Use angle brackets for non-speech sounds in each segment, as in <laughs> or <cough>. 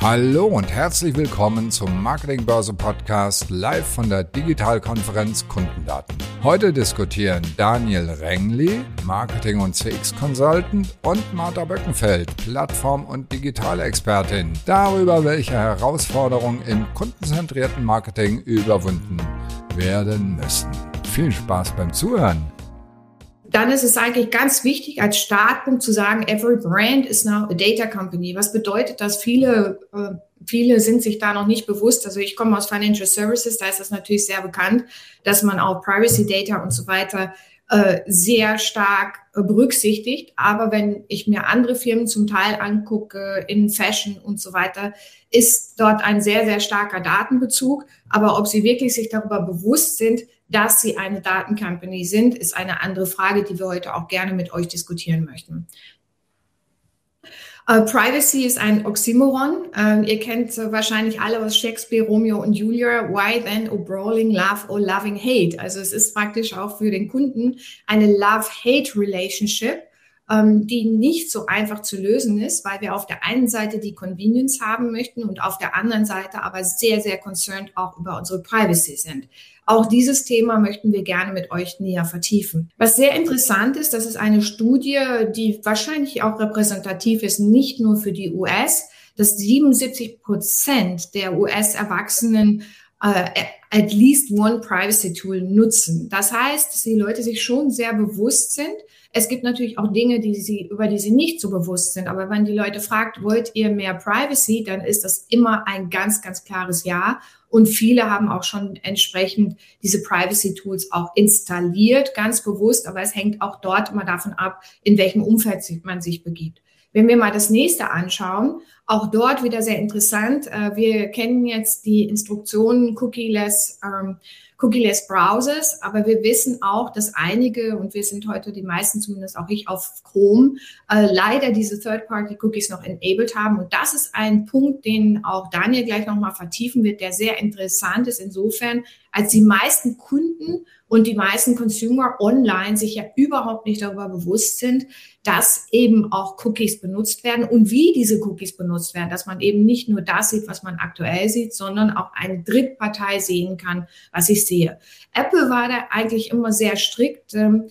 Hallo und herzlich willkommen zum Marketingbörse Podcast live von der Digitalkonferenz Kundendaten. Heute diskutieren Daniel Rengli, Marketing und CX Consultant und Martha Böckenfeld, Plattform- und Digitalexpertin, darüber, welche Herausforderungen im kundenzentrierten Marketing überwunden werden müssen. Viel Spaß beim Zuhören dann ist es eigentlich ganz wichtig als Startpunkt zu sagen, every brand is now a data company. Was bedeutet das? Viele, äh, viele sind sich da noch nicht bewusst. Also ich komme aus Financial Services, da ist das natürlich sehr bekannt, dass man auch Privacy Data und so weiter äh, sehr stark äh, berücksichtigt. Aber wenn ich mir andere Firmen zum Teil angucke, in Fashion und so weiter, ist dort ein sehr, sehr starker Datenbezug. Aber ob sie wirklich sich darüber bewusst sind, dass sie eine Datencompany sind, ist eine andere Frage, die wir heute auch gerne mit euch diskutieren möchten. Uh, Privacy ist ein Oxymoron. Uh, ihr kennt uh, wahrscheinlich alle aus Shakespeare, Romeo und Julia. Why then, oh brawling love or loving hate? Also es ist praktisch auch für den Kunden eine Love-Hate-Relationship, ähm, die nicht so einfach zu lösen ist, weil wir auf der einen Seite die Convenience haben möchten und auf der anderen Seite aber sehr, sehr concerned auch über unsere Privacy sind. Auch dieses Thema möchten wir gerne mit euch näher vertiefen. Was sehr interessant ist, das ist eine Studie, die wahrscheinlich auch repräsentativ ist, nicht nur für die US, dass 77 Prozent der US-Erwachsenen äh, at least one privacy tool nutzen. Das heißt, dass die Leute sich schon sehr bewusst sind, es gibt natürlich auch Dinge, die sie, über die sie nicht so bewusst sind. Aber wenn die Leute fragt, wollt ihr mehr Privacy, dann ist das immer ein ganz, ganz klares Ja. Und viele haben auch schon entsprechend diese Privacy Tools auch installiert, ganz bewusst. Aber es hängt auch dort immer davon ab, in welchem Umfeld man sich begibt. Wenn wir mal das nächste anschauen, auch dort wieder sehr interessant. Äh, wir kennen jetzt die Instruktionen Cookie-less ähm, Cookie-less Browsers, aber wir wissen auch, dass einige, und wir sind heute die meisten, zumindest auch ich auf Chrome, äh, leider diese Third-Party-Cookies noch enabled haben. Und das ist ein Punkt, den auch Daniel gleich nochmal vertiefen wird, der sehr interessant ist insofern, als die meisten Kunden und die meisten Consumer online sich ja überhaupt nicht darüber bewusst sind, dass eben auch Cookies benutzt werden und wie diese Cookies benutzt werden, dass man eben nicht nur das sieht, was man aktuell sieht, sondern auch eine Drittpartei sehen kann, was ich sehe. Apple war da eigentlich immer sehr strikt. Ähm,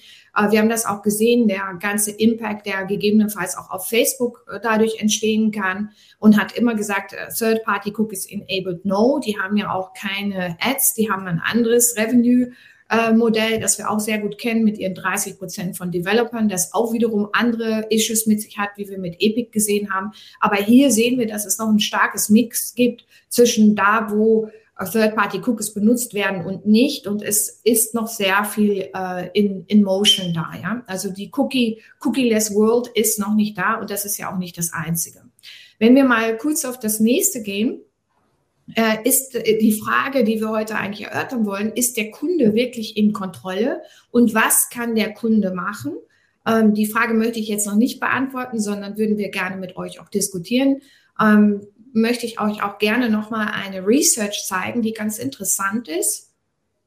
wir haben das auch gesehen, der ganze Impact, der gegebenenfalls auch auf Facebook äh, dadurch entstehen kann und hat immer gesagt, äh, Third-Party-Cookies enabled no. Die haben ja auch keine Ads, die haben ein anderes Revenue äh, Modell, das wir auch sehr gut kennen mit ihren 30 Prozent von Developern, das auch wiederum andere Issues mit sich hat, wie wir mit Epic gesehen haben. Aber hier sehen wir, dass es noch ein starkes Mix gibt zwischen da, wo Third-Party-Cookies benutzt werden und nicht. Und es ist noch sehr viel äh, in, in Motion da. Ja? Also die Cookie, Cookie-less World ist noch nicht da und das ist ja auch nicht das Einzige. Wenn wir mal kurz auf das nächste gehen, äh, ist äh, die Frage, die wir heute eigentlich erörtern wollen, ist der Kunde wirklich in Kontrolle und was kann der Kunde machen? Ähm, die Frage möchte ich jetzt noch nicht beantworten, sondern würden wir gerne mit euch auch diskutieren. Ähm, möchte ich euch auch gerne nochmal eine Research zeigen, die ganz interessant ist.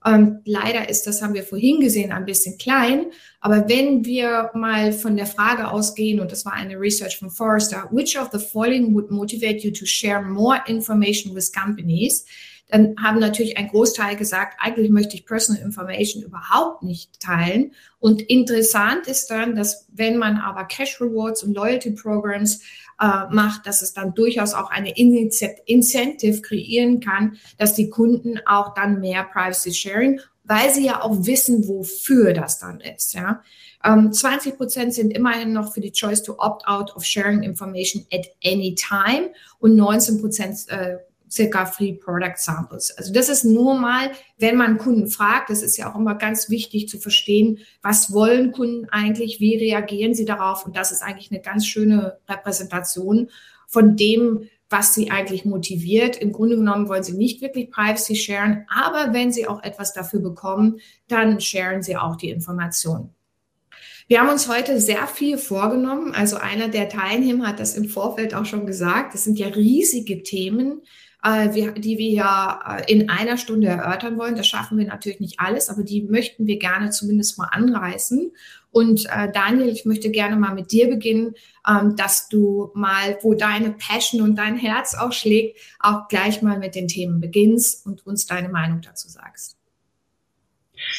Ähm, leider ist, das haben wir vorhin gesehen, ein bisschen klein. Aber wenn wir mal von der Frage ausgehen, und das war eine Research von Forrester, which of the following would motivate you to share more information with companies? Dann haben natürlich ein Großteil gesagt, eigentlich möchte ich Personal Information überhaupt nicht teilen. Und interessant ist dann, dass wenn man aber Cash Rewards und Loyalty Programs äh, macht, dass es dann durchaus auch eine Incentive kreieren kann, dass die Kunden auch dann mehr Privacy Sharing, weil sie ja auch wissen, wofür das dann ist. Ja. Ähm, 20 Prozent sind immerhin noch für die Choice to opt out of sharing information at any time und 19 Prozent äh, circa Free Product Samples. Also das ist nur mal, wenn man Kunden fragt, das ist ja auch immer ganz wichtig zu verstehen, was wollen Kunden eigentlich, wie reagieren sie darauf und das ist eigentlich eine ganz schöne Repräsentation von dem, was sie eigentlich motiviert. Im Grunde genommen wollen sie nicht wirklich Privacy sharen, aber wenn sie auch etwas dafür bekommen, dann sharen sie auch die Informationen. Wir haben uns heute sehr viel vorgenommen. Also einer der Teilnehmer hat das im Vorfeld auch schon gesagt. Das sind ja riesige Themen. Äh, die wir ja äh, in einer Stunde erörtern wollen. Das schaffen wir natürlich nicht alles, aber die möchten wir gerne zumindest mal anreißen. Und äh, Daniel, ich möchte gerne mal mit dir beginnen, ähm, dass du mal, wo deine Passion und dein Herz auch schlägt, auch gleich mal mit den Themen beginnst und uns deine Meinung dazu sagst.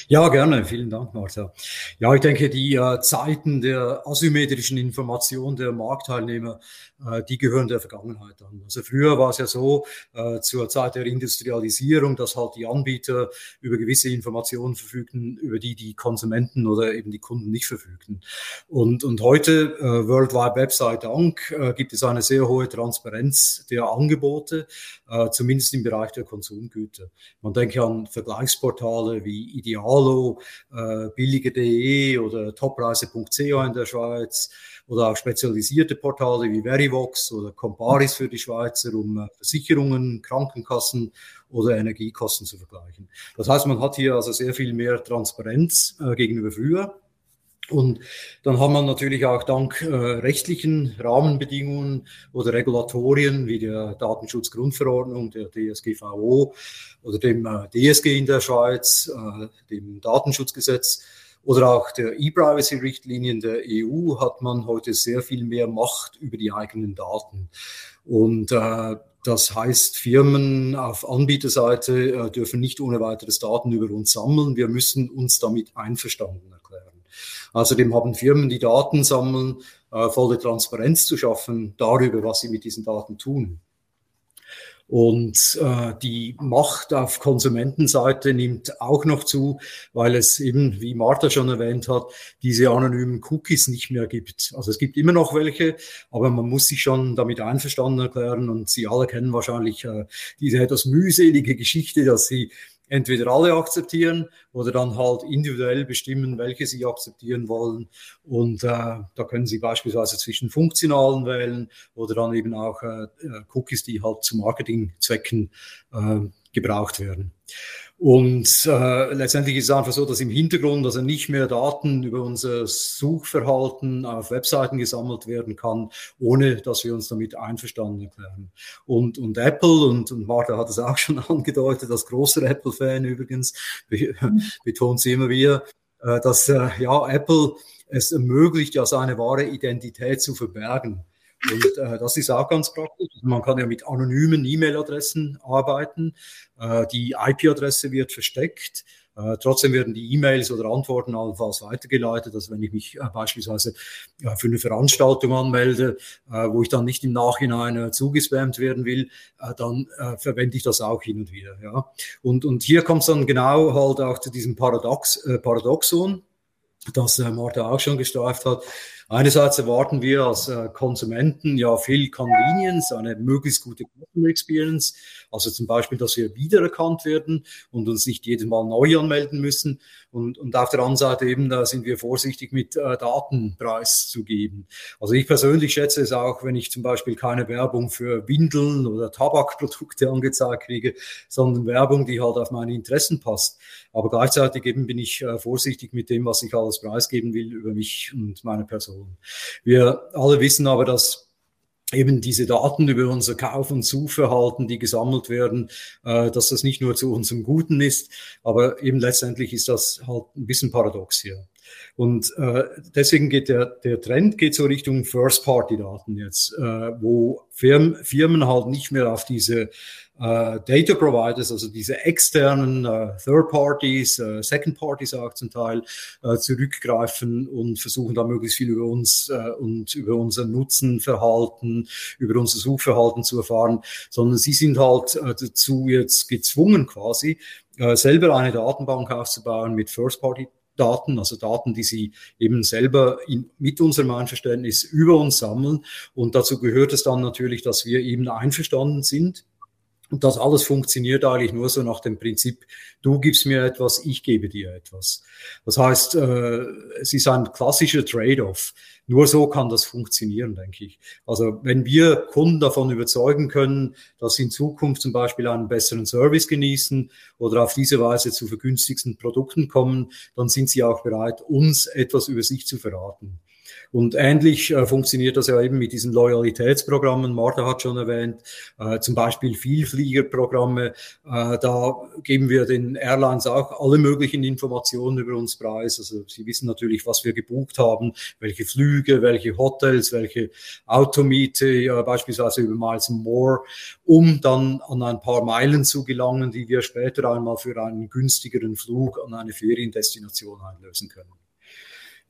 Ja, gerne. Vielen Dank, Martha. Ja, ich denke, die äh, Zeiten der asymmetrischen Information der Marktteilnehmer, die gehören der Vergangenheit an. Also früher war es ja so, äh, zur Zeit der Industrialisierung, dass halt die Anbieter über gewisse Informationen verfügten, über die die Konsumenten oder eben die Kunden nicht verfügten. Und, und heute, äh, World Wide Web sei Dank, äh, gibt es eine sehr hohe Transparenz der Angebote, äh, zumindest im Bereich der Konsumgüter. Man denke an Vergleichsportale wie Idealo, äh, billige.de oder topreise.ch in der Schweiz oder auch spezialisierte Portale wie Verivox oder Comparis für die Schweizer, um äh, Versicherungen, Krankenkassen oder Energiekosten zu vergleichen. Das heißt, man hat hier also sehr viel mehr Transparenz äh, gegenüber früher. Und dann hat man natürlich auch dank äh, rechtlichen Rahmenbedingungen oder Regulatorien wie der Datenschutzgrundverordnung, der DSGVO oder dem äh, DSG in der Schweiz, äh, dem Datenschutzgesetz oder auch der E-Privacy-Richtlinien der EU hat man heute sehr viel mehr Macht über die eigenen Daten. Und äh, das heißt, Firmen auf Anbieterseite äh, dürfen nicht ohne weiteres Daten über uns sammeln. Wir müssen uns damit einverstanden erklären. Außerdem haben Firmen, die Daten sammeln, äh, volle Transparenz zu schaffen darüber, was sie mit diesen Daten tun. Und äh, die Macht auf Konsumentenseite nimmt auch noch zu, weil es eben, wie Martha schon erwähnt hat, diese anonymen Cookies nicht mehr gibt. Also es gibt immer noch welche, aber man muss sich schon damit einverstanden erklären. Und Sie alle kennen wahrscheinlich äh, diese etwas mühselige Geschichte, dass Sie entweder alle akzeptieren oder dann halt individuell bestimmen, welche sie akzeptieren wollen. Und äh, da können sie beispielsweise zwischen funktionalen wählen oder dann eben auch äh, äh Cookies, die halt zu Marketingzwecken äh, gebraucht werden. Und äh, letztendlich ist es einfach so, dass im Hintergrund also nicht mehr Daten über unser Suchverhalten auf Webseiten gesammelt werden kann, ohne dass wir uns damit einverstanden erklären. Und, und Apple, und, und Martha hat es auch schon <laughs> angedeutet, als großer Apple-Fan übrigens, <laughs> betont sie immer wieder, äh, dass äh, ja, Apple es ermöglicht, ja seine wahre Identität zu verbergen. Und äh, das ist auch ganz praktisch. Also man kann ja mit anonymen E-Mail-Adressen arbeiten. Äh, die IP-Adresse wird versteckt. Äh, trotzdem werden die E-Mails oder Antworten allenfalls weitergeleitet. Also wenn ich mich äh, beispielsweise äh, für eine Veranstaltung anmelde, äh, wo ich dann nicht im Nachhinein äh, zugespammt werden will, äh, dann äh, verwende ich das auch hin und wieder. Ja. Und, und hier kommt es dann genau halt auch zu diesem Paradox, äh, Paradoxon, das äh, Martha auch schon gestreift hat. Einerseits erwarten wir als äh, Konsumenten ja viel Convenience, eine möglichst gute Customer Experience. Also zum Beispiel, dass wir wiedererkannt werden und uns nicht jedes Mal neu anmelden müssen. Und, und auf der anderen Seite eben, da sind wir vorsichtig mit äh, Datenpreis zu geben. Also ich persönlich schätze es auch, wenn ich zum Beispiel keine Werbung für Windeln oder Tabakprodukte angezeigt kriege, sondern Werbung, die halt auf meine Interessen passt. Aber gleichzeitig eben bin ich äh, vorsichtig mit dem, was ich alles preisgeben will über mich und meine Person. Informationen. Wir alle wissen aber, dass eben diese Daten über unser Kauf- und Suchverhalten, die gesammelt werden, äh, dass das nicht nur zu unserem Guten ist, aber eben letztendlich ist das halt ein bisschen paradox hier. Und äh, deswegen geht der, der Trend geht so Richtung First-Party-Daten jetzt, äh, wo Firmen, Firmen halt nicht mehr auf diese Data Providers, also diese externen äh, Third Parties, äh, Second Parties auch zum Teil, äh, zurückgreifen und versuchen da möglichst viel über uns äh, und über unser Nutzenverhalten, über unser Suchverhalten zu erfahren, sondern sie sind halt äh, dazu jetzt gezwungen quasi, äh, selber eine Datenbank aufzubauen mit First Party Daten, also Daten, die sie eben selber in, mit unserem Einverständnis über uns sammeln. Und dazu gehört es dann natürlich, dass wir eben einverstanden sind und das alles funktioniert eigentlich nur so nach dem Prinzip, du gibst mir etwas, ich gebe dir etwas. Das heißt, äh, es ist ein klassischer Trade-off. Nur so kann das funktionieren, denke ich. Also wenn wir Kunden davon überzeugen können, dass sie in Zukunft zum Beispiel einen besseren Service genießen oder auf diese Weise zu vergünstigsten Produkten kommen, dann sind sie auch bereit, uns etwas über sich zu verraten. Und ähnlich äh, funktioniert das ja eben mit diesen Loyalitätsprogrammen. Martha hat schon erwähnt, äh, zum Beispiel Vielfliegerprogramme. Äh, da geben wir den Airlines auch alle möglichen Informationen über uns preis. Also sie wissen natürlich, was wir gebucht haben, welche Flüge, welche Hotels, welche Automiete, ja, beispielsweise über Miles More, um dann an ein paar Meilen zu gelangen, die wir später einmal für einen günstigeren Flug an eine Feriendestination einlösen können.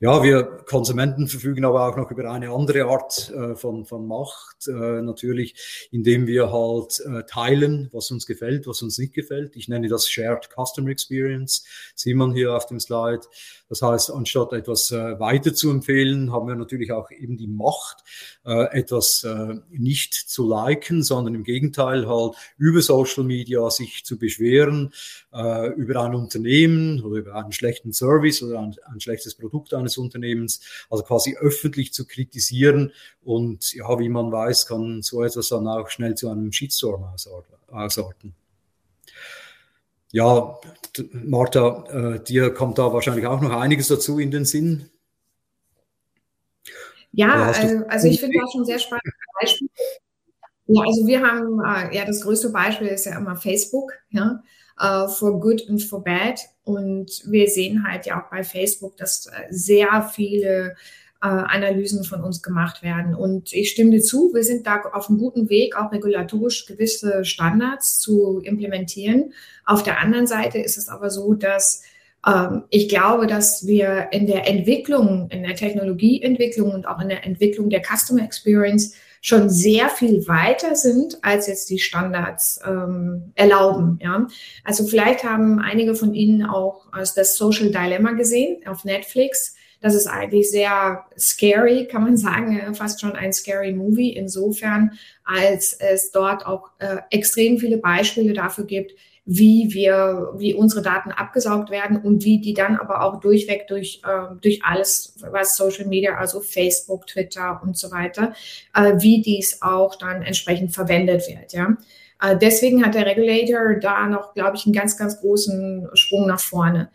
Ja, wir Konsumenten verfügen aber auch noch über eine andere Art äh, von, von Macht, äh, natürlich, indem wir halt äh, teilen, was uns gefällt, was uns nicht gefällt. Ich nenne das Shared Customer Experience, sieht man hier auf dem Slide. Das heißt, anstatt etwas äh, weiter zu empfehlen, haben wir natürlich auch eben die Macht, äh, etwas äh, nicht zu liken, sondern im Gegenteil halt über Social Media sich zu beschweren, äh, über ein Unternehmen oder über einen schlechten Service oder ein, ein schlechtes Produkt eines Unternehmens, also quasi öffentlich zu kritisieren. Und ja, wie man weiß, kann so etwas dann auch schnell zu einem Shitstorm ausarten. Ja, Martha, äh, dir kommt da wahrscheinlich auch noch einiges dazu in den Sinn. Ja, äh, also ich finde das schon sehr spannendes Beispiel. Ja, also wir haben, äh, ja, das größte Beispiel ist ja immer Facebook, ja, uh, for good and for bad. Und wir sehen halt ja auch bei Facebook, dass äh, sehr viele äh, Analysen von uns gemacht werden. Und ich stimme dir zu, wir sind da auf einem guten Weg, auch regulatorisch gewisse Standards zu implementieren. Auf der anderen Seite ist es aber so, dass ähm, ich glaube, dass wir in der Entwicklung, in der Technologieentwicklung und auch in der Entwicklung der Customer Experience schon sehr viel weiter sind, als jetzt die Standards ähm, erlauben. Ja? Also vielleicht haben einige von Ihnen auch das Social Dilemma gesehen auf Netflix. Das ist eigentlich sehr scary, kann man sagen, fast schon ein scary Movie insofern, als es dort auch äh, extrem viele Beispiele dafür gibt, wie wir, wie unsere Daten abgesaugt werden und wie die dann aber auch durchweg durch, äh, durch alles, was Social Media, also Facebook, Twitter und so weiter, äh, wie dies auch dann entsprechend verwendet wird, ja. Äh, deswegen hat der Regulator da noch, glaube ich, einen ganz, ganz großen Sprung nach vorne.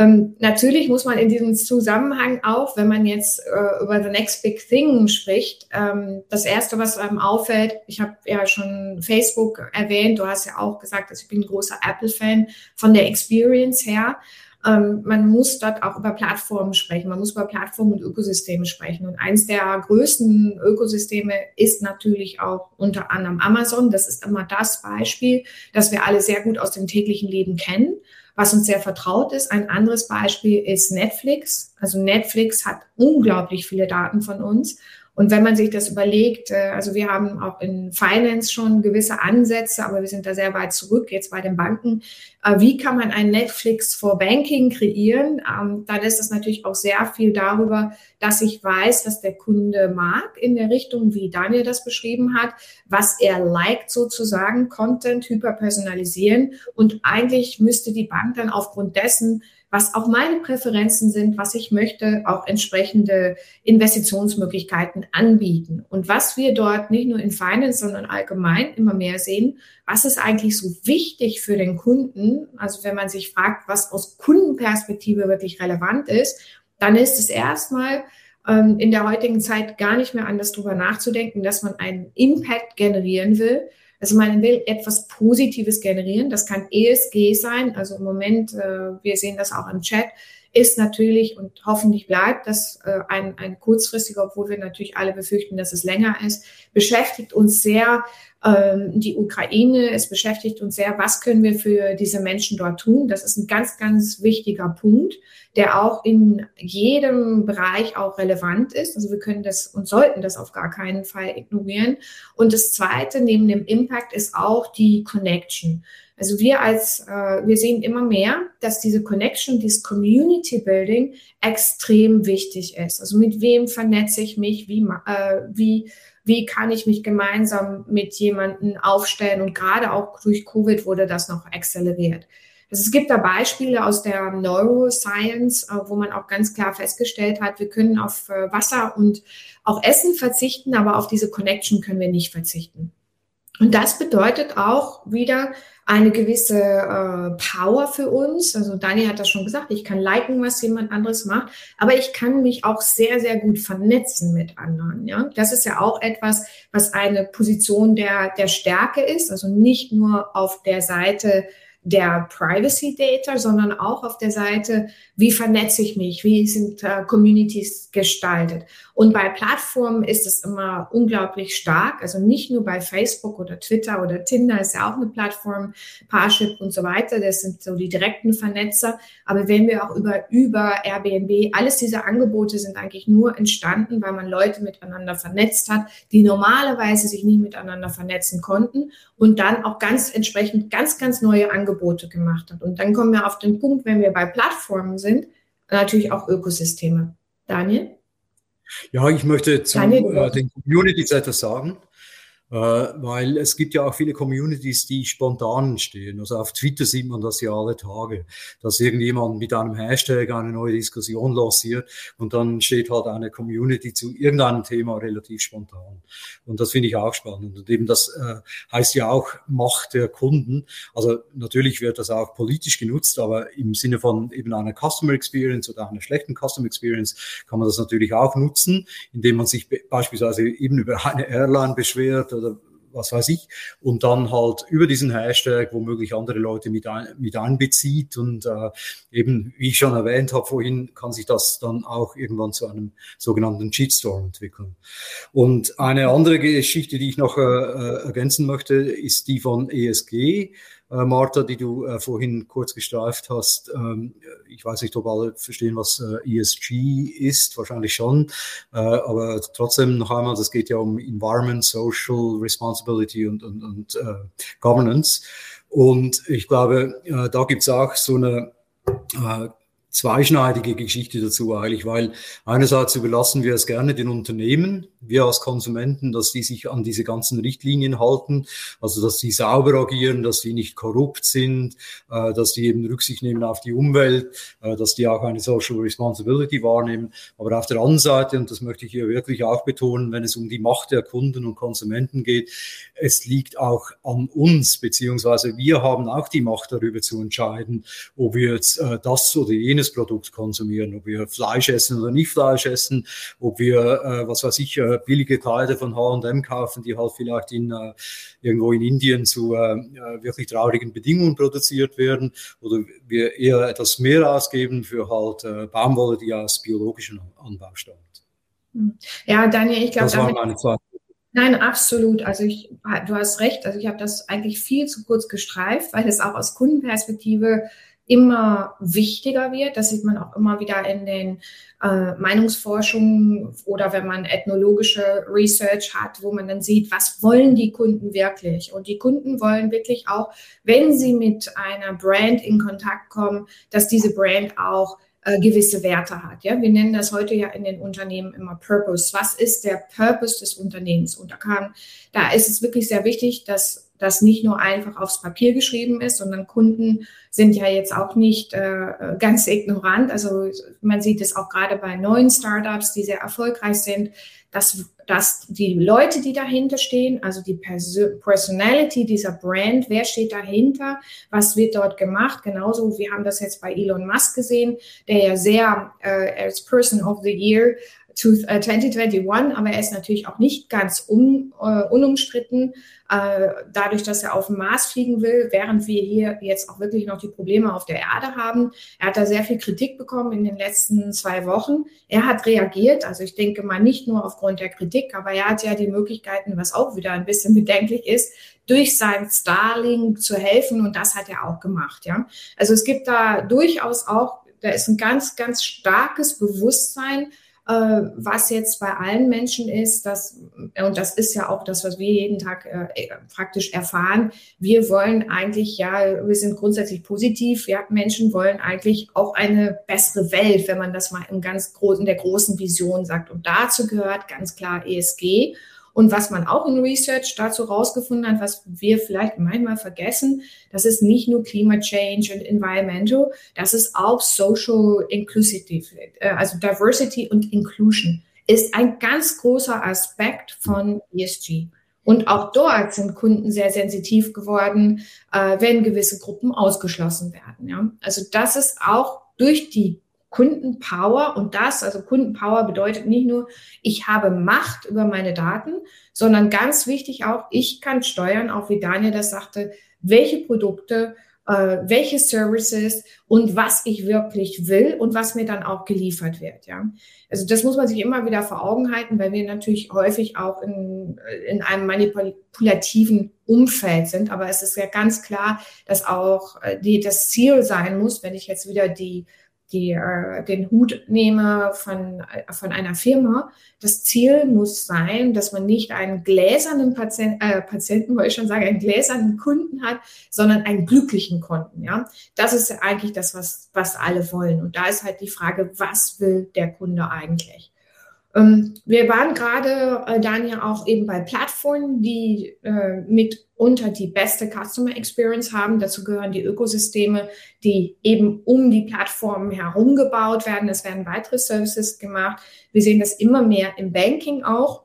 Ähm, natürlich muss man in diesem Zusammenhang auch, wenn man jetzt äh, über the next big thing spricht, ähm, das erste, was einem auffällt, ich habe ja schon Facebook erwähnt, du hast ja auch gesagt, dass ich bin ein großer Apple-Fan von der Experience her. Ähm, man muss dort auch über Plattformen sprechen, man muss über Plattformen und Ökosysteme sprechen. Und eins der größten Ökosysteme ist natürlich auch unter anderem Amazon. Das ist immer das Beispiel, das wir alle sehr gut aus dem täglichen Leben kennen was uns sehr vertraut ist. Ein anderes Beispiel ist Netflix. Also Netflix hat unglaublich viele Daten von uns und wenn man sich das überlegt, äh, also wir haben auch in Finance schon gewisse Ansätze, aber wir sind da sehr weit zurück jetzt bei den Banken. Äh, wie kann man ein Netflix for Banking kreieren? Ähm, dann ist es natürlich auch sehr viel darüber, dass ich weiß, dass der Kunde mag in der Richtung, wie Daniel das beschrieben hat, was er liked sozusagen, Content hyperpersonalisieren. Und eigentlich müsste die Bank dann aufgrund dessen was auch meine Präferenzen sind, was ich möchte, auch entsprechende Investitionsmöglichkeiten anbieten. Und was wir dort nicht nur in Finance, sondern allgemein immer mehr sehen, was ist eigentlich so wichtig für den Kunden? Also wenn man sich fragt, was aus Kundenperspektive wirklich relevant ist, dann ist es erstmal ähm, in der heutigen Zeit gar nicht mehr anders drüber nachzudenken, dass man einen Impact generieren will, also man will etwas Positives generieren. Das kann ESG sein. Also im Moment, äh, wir sehen das auch im Chat, ist natürlich und hoffentlich bleibt das äh, ein, ein kurzfristiger, obwohl wir natürlich alle befürchten, dass es länger ist, beschäftigt uns sehr ähm, die Ukraine. Es beschäftigt uns sehr, was können wir für diese Menschen dort tun. Das ist ein ganz, ganz wichtiger Punkt, der auch in jedem Bereich auch relevant ist. Also wir können das und sollten das auf gar keinen Fall ignorieren. Und das Zweite neben dem Impact ist auch die Connection. Also wir als, äh, wir sehen immer mehr, dass diese Connection, dieses Community Building extrem wichtig ist. Also mit wem vernetze ich mich, wie, äh, wie wie kann ich mich gemeinsam mit jemandem aufstellen. Und gerade auch durch Covid wurde das noch akzeleriert. Also es gibt da Beispiele aus der Neuroscience, äh, wo man auch ganz klar festgestellt hat, wir können auf äh, Wasser und auch Essen verzichten, aber auf diese Connection können wir nicht verzichten. Und das bedeutet auch wieder eine gewisse äh, Power für uns. Also Dani hat das schon gesagt, ich kann liken, was jemand anderes macht, aber ich kann mich auch sehr, sehr gut vernetzen mit anderen. Ja, das ist ja auch etwas, was eine Position der, der Stärke ist. Also nicht nur auf der Seite der Privacy Data, sondern auch auf der Seite, wie vernetze ich mich, wie sind äh, Communities gestaltet. Und bei Plattformen ist es immer unglaublich stark. Also nicht nur bei Facebook oder Twitter oder Tinder ist ja auch eine Plattform, Parship und so weiter. Das sind so die direkten Vernetzer. Aber wenn wir auch über, über Airbnb, alles diese Angebote sind eigentlich nur entstanden, weil man Leute miteinander vernetzt hat, die normalerweise sich nicht miteinander vernetzen konnten und dann auch ganz entsprechend ganz, ganz neue Angebote gemacht hat. Und dann kommen wir auf den Punkt, wenn wir bei Plattformen sind, natürlich auch Ökosysteme. Daniel? Ja, ich möchte zu äh, den Communities etwas sagen. Äh, weil es gibt ja auch viele Communities, die spontan entstehen. Also auf Twitter sieht man das ja alle Tage, dass irgendjemand mit einem Hashtag eine neue Diskussion lanciert und dann steht halt eine Community zu irgendeinem Thema relativ spontan. Und das finde ich auch spannend. Und eben das äh, heißt ja auch Macht der Kunden. Also natürlich wird das auch politisch genutzt, aber im Sinne von eben einer Customer Experience oder einer schlechten Customer Experience kann man das natürlich auch nutzen, indem man sich beispielsweise eben über eine Airline beschwert oder was weiß ich, und dann halt über diesen Hashtag womöglich andere Leute mit, ein, mit einbezieht und äh, eben, wie ich schon erwähnt habe vorhin, kann sich das dann auch irgendwann zu einem sogenannten Cheatstorm entwickeln. Und eine andere Geschichte, die ich noch äh, äh ergänzen möchte, ist die von ESG äh, Martha, die du äh, vorhin kurz gestreift hast. Ähm, ich weiß nicht, ob alle verstehen, was äh, ESG ist, wahrscheinlich schon. Äh, aber trotzdem noch einmal, das geht ja um Environment, Social Responsibility und, und, und äh, Governance. Und ich glaube, äh, da gibt's auch so eine zweischneidige Geschichte dazu eigentlich, weil einerseits überlassen wir es gerne den Unternehmen, wir als Konsumenten, dass die sich an diese ganzen Richtlinien halten, also dass die sauber agieren, dass die nicht korrupt sind, äh, dass die eben Rücksicht nehmen auf die Umwelt, äh, dass die auch eine Social Responsibility wahrnehmen. Aber auf der anderen Seite, und das möchte ich hier wirklich auch betonen, wenn es um die Macht der Kunden und Konsumenten geht, es liegt auch an uns, beziehungsweise wir haben auch die Macht darüber zu entscheiden, ob wir jetzt äh, das oder jenes Produkt konsumieren, ob wir Fleisch essen oder nicht Fleisch essen, ob wir, was weiß ich, äh, billige Kleider von H&M kaufen, die halt vielleicht in, äh, irgendwo in Indien zu äh, äh, wirklich traurigen Bedingungen produziert werden oder wir eher etwas mehr ausgeben für halt äh, Baumwolle, die aus biologischem Anbau stammt. Hm. Ja, Daniel, ich glaube, das waren meine zwei. Nein, absolut. Also ich, du hast recht. Also ich habe das eigentlich viel zu kurz gestreift, weil es auch aus Kundenperspektive immer wichtiger wird. Das sieht man auch immer wieder in den äh, Meinungsforschungen oder wenn man ethnologische Research hat, wo man dann sieht, was wollen die Kunden wirklich? Und die Kunden wollen wirklich auch, wenn sie mit einer Brand in Kontakt kommen, dass diese Brand auch äh, gewisse Werte hat. Ja, wir nennen das heute ja in den Unternehmen immer Purpose. Was ist der Purpose des Unternehmens? Und da kann, da ist es wirklich sehr wichtig, dass das nicht nur einfach aufs Papier geschrieben ist, sondern Kunden sind ja jetzt auch nicht äh, ganz ignorant. Also man sieht es auch gerade bei neuen Startups, die sehr erfolgreich sind, dass, dass die Leute, die dahinter stehen, also die Perso Personality dieser Brand, wer steht dahinter, was wird dort gemacht, genauso, wir haben das jetzt bei Elon Musk gesehen, der ja sehr äh, als Person of the Year 2021, äh, aber er ist natürlich auch nicht ganz un, uh, unumstritten, uh, dadurch, dass er auf dem Mars fliegen will, während wir hier jetzt auch wirklich noch die Probleme auf der Erde haben. Er hat da sehr viel Kritik bekommen in den letzten zwei Wochen. Er hat reagiert, also ich denke mal nicht nur aufgrund der Kritik, aber er hat ja die Möglichkeiten, was auch wieder ein bisschen <laughs> bedenklich ist, durch sein Starling zu helfen und das hat er auch gemacht, ja. Also es gibt da durchaus auch, da ist ein ganz, ganz starkes Bewusstsein, äh, was jetzt bei allen Menschen ist, dass, und das ist ja auch das, was wir jeden Tag äh, äh, praktisch erfahren, wir wollen eigentlich, ja, wir sind grundsätzlich positiv, ja, Menschen wollen eigentlich auch eine bessere Welt, wenn man das mal im ganz großen, in der großen Vision sagt. Und dazu gehört ganz klar ESG. Und was man auch in Research dazu rausgefunden hat, was wir vielleicht manchmal vergessen, das ist nicht nur Climate Change und Environmental, das ist auch Social Inclusive, äh, also Diversity und Inclusion ist ein ganz großer Aspekt von ESG. Und auch dort sind Kunden sehr sensitiv geworden, äh, wenn gewisse Gruppen ausgeschlossen werden. Also das ist auch durch die Kundenpower und das, also Kundenpower bedeutet nicht nur, ich habe Macht über meine Daten, sondern ganz wichtig auch, ich kann steuern, auch wie Daniel das sagte, welche Produkte äh, welche Services und was ich wirklich will und was mir dann auch geliefert wird. Ja, also das muss man sich immer wieder vor Augen halten, weil wir natürlich häufig auch in, in einem manipulativen Umfeld sind. Aber es ist ja ganz klar, dass auch äh, die, das Ziel sein muss, wenn ich jetzt wieder die die, äh, den Hut nehme von, von einer Firma. Das Ziel muss sein, dass man nicht einen gläsernen Patient, äh, Patienten, wollte ich schon sagen, einen gläsernen Kunden hat, sondern einen glücklichen Kunden. Ja, das ist eigentlich das, was, was alle wollen. Und da ist halt die Frage, was will der Kunde eigentlich? Ähm, wir waren gerade, äh, Daniel, auch eben bei Plattformen, die äh, mitunter die beste Customer Experience haben. Dazu gehören die Ökosysteme, die eben um die Plattformen herum gebaut werden. Es werden weitere Services gemacht. Wir sehen das immer mehr im Banking auch.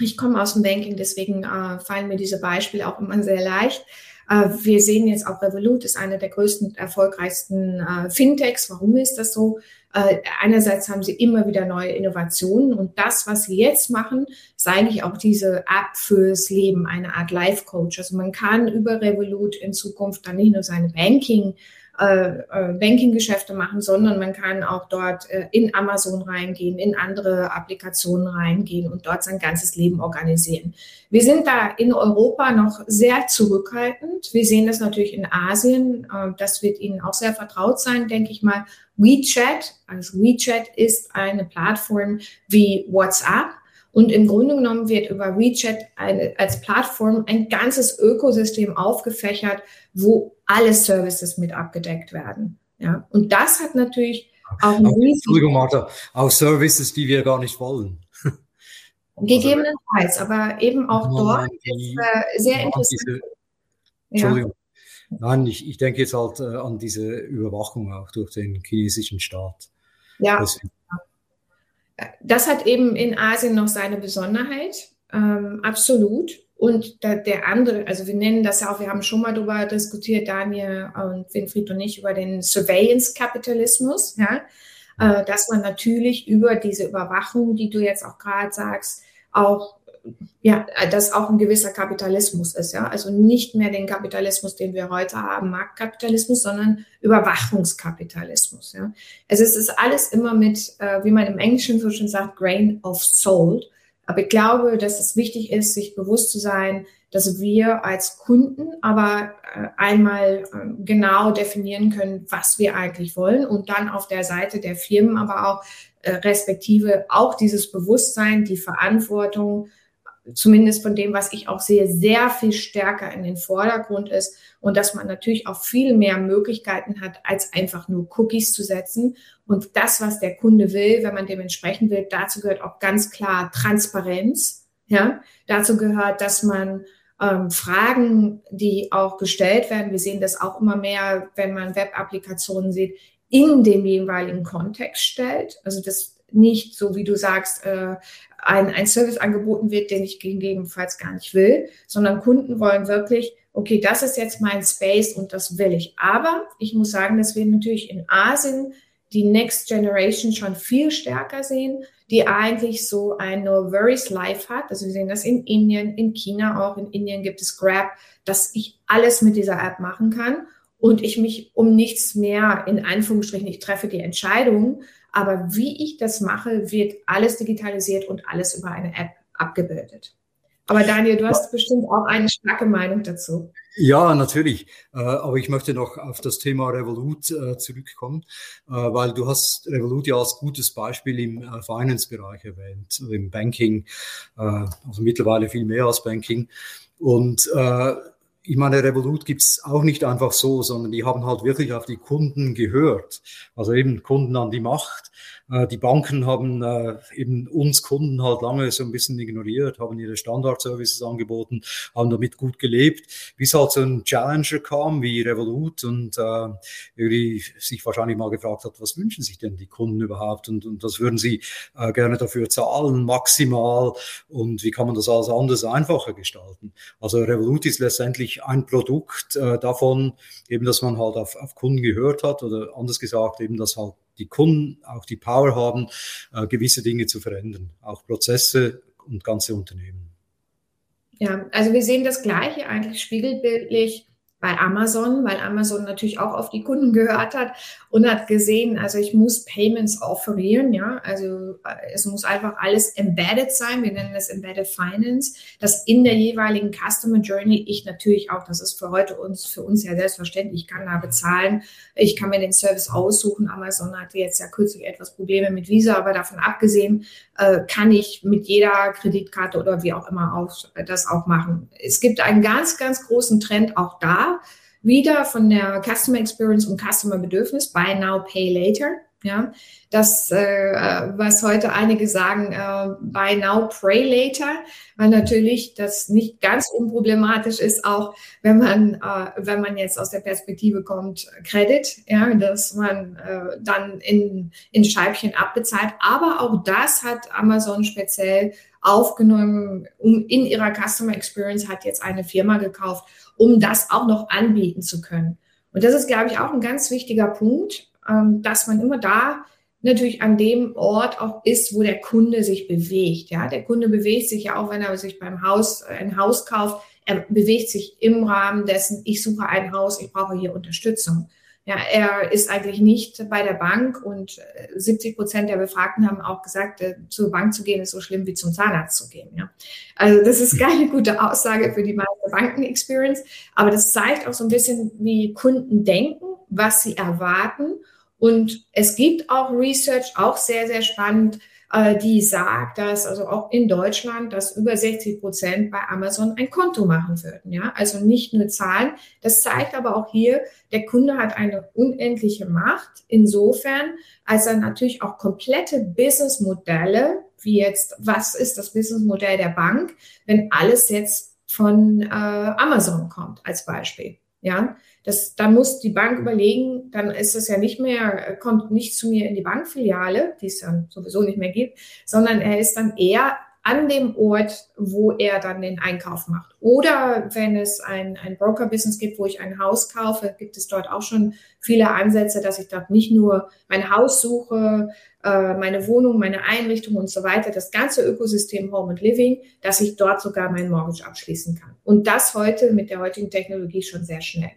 Ich komme aus dem Banking, deswegen äh, fallen mir diese Beispiele auch immer sehr leicht. Äh, wir sehen jetzt auch Revolut ist eine der größten, erfolgreichsten äh, Fintechs. Warum ist das so? Äh, einerseits haben sie immer wieder neue Innovationen und das, was sie jetzt machen, ist eigentlich auch diese App fürs Leben, eine Art Life Coach. Also man kann über Revolut in Zukunft dann nicht nur seine Banking Banking-Geschäfte machen, sondern man kann auch dort äh, in Amazon reingehen, in andere Applikationen reingehen und dort sein ganzes Leben organisieren. Wir sind da in Europa noch sehr zurückhaltend. Wir sehen das natürlich in Asien. Äh, das wird Ihnen auch sehr vertraut sein, denke ich mal. WeChat, also WeChat ist eine Plattform wie WhatsApp. Und im Grunde genommen wird über WeChat eine, als Plattform ein ganzes Ökosystem aufgefächert, wo alle Services mit abgedeckt werden. Ja, und das hat natürlich auch ein Entschuldigung, Martha, auch Services, die wir gar nicht wollen. <laughs> Gegebenenfalls, aber eben auch dort die, ist äh, sehr interessant. Diese, Entschuldigung. Ja. Nein, ich, ich denke jetzt halt äh, an diese Überwachung auch durch den chinesischen Staat. Ja. Deswegen. Das hat eben in Asien noch seine Besonderheit, ähm, absolut. Und da, der andere, also wir nennen das ja auch, wir haben schon mal darüber diskutiert, Daniel und Winfried und ich, über den Surveillance-Kapitalismus, ja, äh, dass man natürlich über diese Überwachung, die du jetzt auch gerade sagst, auch ja, dass auch ein gewisser Kapitalismus ist, ja. Also nicht mehr den Kapitalismus, den wir heute haben, Marktkapitalismus, sondern Überwachungskapitalismus, ja. Also es ist alles immer mit, äh, wie man im Englischen so schön sagt, grain of salt. Aber ich glaube, dass es wichtig ist, sich bewusst zu sein, dass wir als Kunden aber äh, einmal äh, genau definieren können, was wir eigentlich wollen und dann auf der Seite der Firmen aber auch äh, respektive auch dieses Bewusstsein, die Verantwortung, zumindest von dem, was ich auch sehe, sehr viel stärker in den Vordergrund ist und dass man natürlich auch viel mehr Möglichkeiten hat, als einfach nur Cookies zu setzen. Und das, was der Kunde will, wenn man dementsprechend will, dazu gehört auch ganz klar Transparenz. Ja, dazu gehört, dass man ähm, Fragen, die auch gestellt werden, wir sehen das auch immer mehr, wenn man Web-Applikationen sieht, in dem jeweiligen Kontext stellt. Also das nicht so, wie du sagst, äh, ein, ein Service angeboten wird, den ich gegebenenfalls gar nicht will, sondern Kunden wollen wirklich, okay, das ist jetzt mein Space und das will ich. Aber ich muss sagen, dass wir natürlich in Asien die Next Generation schon viel stärker sehen, die eigentlich so ein No Worries Life hat. Also wir sehen das in Indien, in China auch. In Indien gibt es Grab, dass ich alles mit dieser App machen kann und ich mich um nichts mehr in Anführungsstrichen, ich treffe die Entscheidung, aber wie ich das mache, wird alles digitalisiert und alles über eine App abgebildet. Aber Daniel, du hast bestimmt auch eine starke Meinung dazu. Ja, natürlich. Äh, aber ich möchte noch auf das Thema Revolut äh, zurückkommen, äh, weil du hast Revolut ja als gutes Beispiel im Finance-Bereich erwähnt, im Banking, also mittlerweile viel mehr als Banking. Und ich meine, Revolut gibt's auch nicht einfach so, sondern die haben halt wirklich auf die Kunden gehört. Also eben Kunden an die Macht. Äh, die Banken haben äh, eben uns Kunden halt lange so ein bisschen ignoriert, haben ihre Standard-Services angeboten, haben damit gut gelebt, bis halt so ein Challenger kam wie Revolut und äh, irgendwie sich wahrscheinlich mal gefragt hat, was wünschen sich denn die Kunden überhaupt und, und was würden sie gerne dafür zahlen, maximal und wie kann man das alles anders einfacher gestalten. Also Revolut ist letztendlich ein Produkt davon, eben, dass man halt auf, auf Kunden gehört hat oder anders gesagt eben, dass halt die Kunden auch die Power haben, äh, gewisse Dinge zu verändern, auch Prozesse und ganze Unternehmen. Ja, also wir sehen das Gleiche eigentlich spiegelbildlich bei Amazon, weil Amazon natürlich auch auf die Kunden gehört hat und hat gesehen, also ich muss Payments offerieren, ja, also äh, es muss einfach alles embedded sein, wir nennen das Embedded Finance, dass in der jeweiligen Customer Journey ich natürlich auch, das ist für heute uns, für uns ja selbstverständlich, ich kann da bezahlen, ich kann mir den Service aussuchen, Amazon hatte jetzt ja kürzlich etwas Probleme mit Visa, aber davon abgesehen äh, kann ich mit jeder Kreditkarte oder wie auch immer auch das auch machen. Es gibt einen ganz, ganz großen Trend auch da, wieder von der Customer Experience und Customer Bedürfnis, Buy Now, Pay Later. Ja, das, äh, was heute einige sagen, äh, Buy Now, Pray Later, weil natürlich das nicht ganz unproblematisch ist, auch wenn man, äh, wenn man jetzt aus der Perspektive kommt, Credit, ja, dass man äh, dann in, in Scheibchen abbezahlt. Aber auch das hat Amazon speziell aufgenommen, um in ihrer Customer Experience hat jetzt eine Firma gekauft, um das auch noch anbieten zu können. Und das ist, glaube ich, auch ein ganz wichtiger Punkt, ähm, dass man immer da natürlich an dem Ort auch ist, wo der Kunde sich bewegt. Ja, der Kunde bewegt sich ja auch, wenn er sich beim Haus ein Haus kauft. Er bewegt sich im Rahmen dessen, ich suche ein Haus, ich brauche hier Unterstützung. Ja, er ist eigentlich nicht bei der Bank und 70 äh, Prozent der Befragten haben auch gesagt, äh, zur Bank zu gehen ist so schlimm wie zum Zahnarzt zu gehen. Ja. Also das ist keine <laughs> gute Aussage für die meiste Banken-Experience, aber das zeigt auch so ein bisschen, wie Kunden denken, was sie erwarten. Und es gibt auch Research, auch sehr, sehr spannend, äh, die sagt, dass also auch in Deutschland, dass über 60 Prozent bei Amazon ein Konto machen würden. Ja, also nicht nur zahlen. Das zeigt aber auch hier, der Kunde hat eine unendliche Macht. Insofern, als er natürlich auch komplette Businessmodelle, wie jetzt, was ist das Businessmodell der Bank, wenn alles jetzt von äh, Amazon kommt, als Beispiel. Ja, das, dann muss die Bank überlegen, dann ist es ja nicht mehr, kommt nicht zu mir in die Bankfiliale, die es dann sowieso nicht mehr gibt, sondern er ist dann eher an dem Ort, wo er dann den Einkauf macht. Oder wenn es ein, ein Broker-Business gibt, wo ich ein Haus kaufe, gibt es dort auch schon viele Ansätze, dass ich dort nicht nur mein Haus suche, äh, meine Wohnung, meine Einrichtung und so weiter, das ganze Ökosystem Home and Living, dass ich dort sogar mein Mortgage abschließen kann. Und das heute mit der heutigen Technologie schon sehr schnell.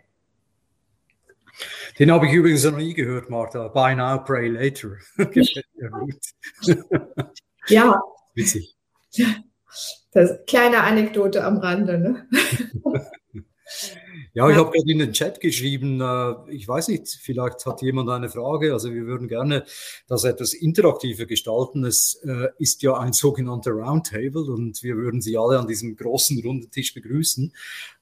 Den habe ich übrigens noch nie gehört, Martha. Buy now, pray later. <laughs> <laughs> ja. Witzig. Das kleine Anekdote am Rande. Ne? <laughs> Ja, ich habe gerade in den Chat geschrieben, äh, ich weiß nicht, vielleicht hat jemand eine Frage. Also wir würden gerne das etwas interaktiver gestalten. Es äh, ist ja ein sogenannter Roundtable und wir würden Sie alle an diesem großen runden Tisch begrüßen.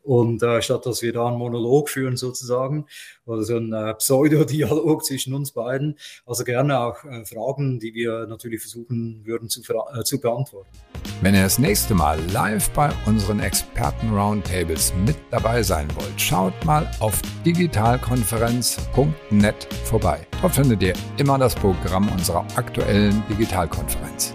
Und äh, statt dass wir da einen Monolog führen sozusagen oder so ein äh, Pseudo-Dialog zwischen uns beiden, also gerne auch äh, Fragen, die wir natürlich versuchen würden zu, äh, zu beantworten. Wenn ihr das nächste Mal live bei unseren Experten-Roundtables mit dabei sein wollt, schaut mal auf digitalkonferenz.net vorbei. Dort findet ihr immer das Programm unserer aktuellen Digitalkonferenz.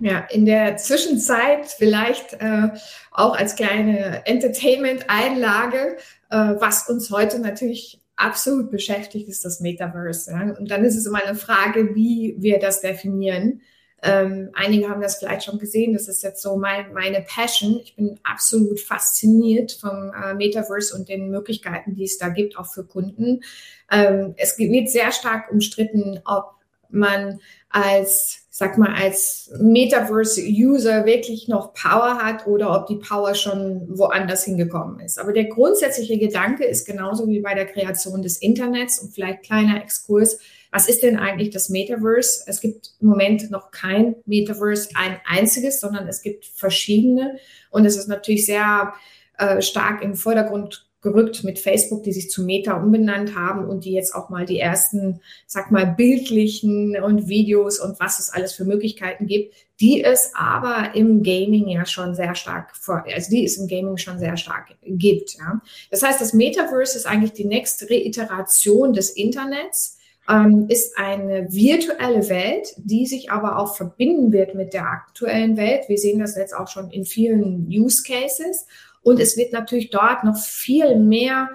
Ja, in der Zwischenzeit vielleicht äh, auch als kleine Entertainment-Einlage, äh, was uns heute natürlich absolut beschäftigt, ist das Metaverse. Ja? Und dann ist es immer eine Frage, wie wir das definieren. Ähm, einige haben das vielleicht schon gesehen, das ist jetzt so mein, meine Passion. Ich bin absolut fasziniert vom äh, Metaverse und den Möglichkeiten, die es da gibt, auch für Kunden. Ähm, es wird sehr stark umstritten, ob man als sag mal, als Metaverse-User wirklich noch Power hat oder ob die Power schon woanders hingekommen ist. Aber der grundsätzliche Gedanke ist genauso wie bei der Kreation des Internets und vielleicht kleiner Exkurs. Was ist denn eigentlich das Metaverse? Es gibt im Moment noch kein Metaverse, ein einziges, sondern es gibt verschiedene. Und es ist natürlich sehr äh, stark im Vordergrund gerückt mit Facebook, die sich zu Meta umbenannt haben und die jetzt auch mal die ersten, sag mal, bildlichen und Videos und was es alles für Möglichkeiten gibt, die es aber im Gaming ja schon sehr stark vor, also die es im Gaming schon sehr stark gibt. Ja. Das heißt, das Metaverse ist eigentlich die nächste Reiteration des Internets, ähm, ist eine virtuelle Welt, die sich aber auch verbinden wird mit der aktuellen Welt. Wir sehen das jetzt auch schon in vielen Use Cases. Und es wird natürlich dort noch viel mehr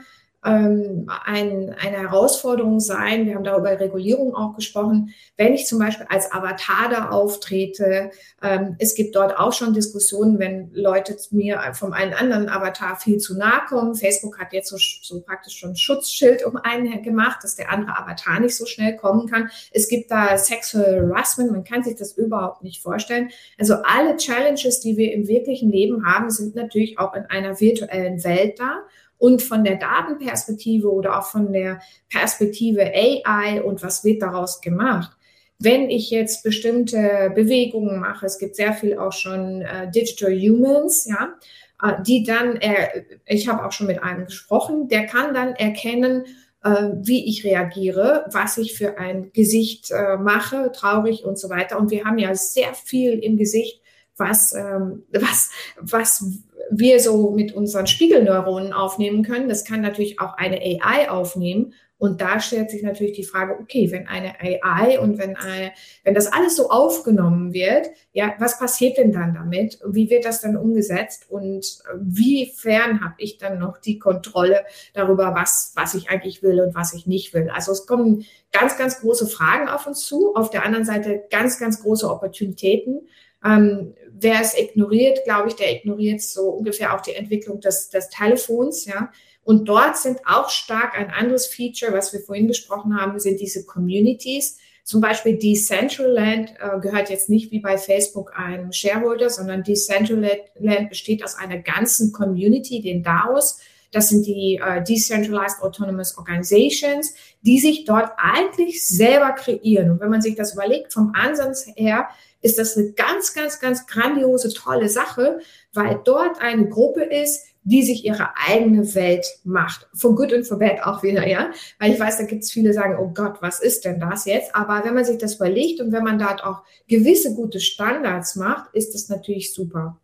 ähm, ein, eine Herausforderung sein. Wir haben darüber Regulierung auch gesprochen. Wenn ich zum Beispiel als Avatar da auftrete, ähm, es gibt dort auch schon Diskussionen, wenn Leute mir vom einen anderen Avatar viel zu nahe kommen. Facebook hat jetzt so, so praktisch schon ein Schutzschild um einen gemacht, dass der andere Avatar nicht so schnell kommen kann. Es gibt da Sexual Harassment. Man kann sich das überhaupt nicht vorstellen. Also alle Challenges, die wir im wirklichen Leben haben, sind natürlich auch in einer virtuellen Welt da. Und von der Datenperspektive oder auch von der Perspektive AI und was wird daraus gemacht, wenn ich jetzt bestimmte Bewegungen mache, es gibt sehr viel auch schon äh, Digital Humans, ja, äh, die dann, äh, ich habe auch schon mit einem gesprochen, der kann dann erkennen, äh, wie ich reagiere, was ich für ein Gesicht äh, mache, traurig und so weiter. Und wir haben ja sehr viel im Gesicht, was, ähm, was, was wir so mit unseren Spiegelneuronen aufnehmen können. Das kann natürlich auch eine AI aufnehmen. Und da stellt sich natürlich die Frage, okay, wenn eine AI und wenn, eine, wenn das alles so aufgenommen wird, ja, was passiert denn dann damit? Wie wird das dann umgesetzt? Und wie fern habe ich dann noch die Kontrolle darüber, was, was ich eigentlich will und was ich nicht will? Also es kommen ganz, ganz große Fragen auf uns zu. Auf der anderen Seite ganz, ganz große Opportunitäten. Ähm, wer es ignoriert, glaube ich, der ignoriert so ungefähr auch die Entwicklung des, des Telefons, ja. Und dort sind auch stark ein anderes Feature, was wir vorhin besprochen haben, sind diese Communities. Zum Beispiel Decentraland äh, gehört jetzt nicht wie bei Facebook einem Shareholder, sondern Decentraland besteht aus einer ganzen Community, den DAOs. Das sind die äh, Decentralized Autonomous Organizations, die sich dort eigentlich selber kreieren. Und wenn man sich das überlegt, vom Ansatz her, ist das eine ganz, ganz, ganz grandiose, tolle Sache, weil dort eine Gruppe ist, die sich ihre eigene Welt macht. For good and for bad auch wieder, ja. Weil ich weiß, da gibt es viele, sagen, oh Gott, was ist denn das jetzt? Aber wenn man sich das überlegt und wenn man dort auch gewisse gute Standards macht, ist das natürlich super.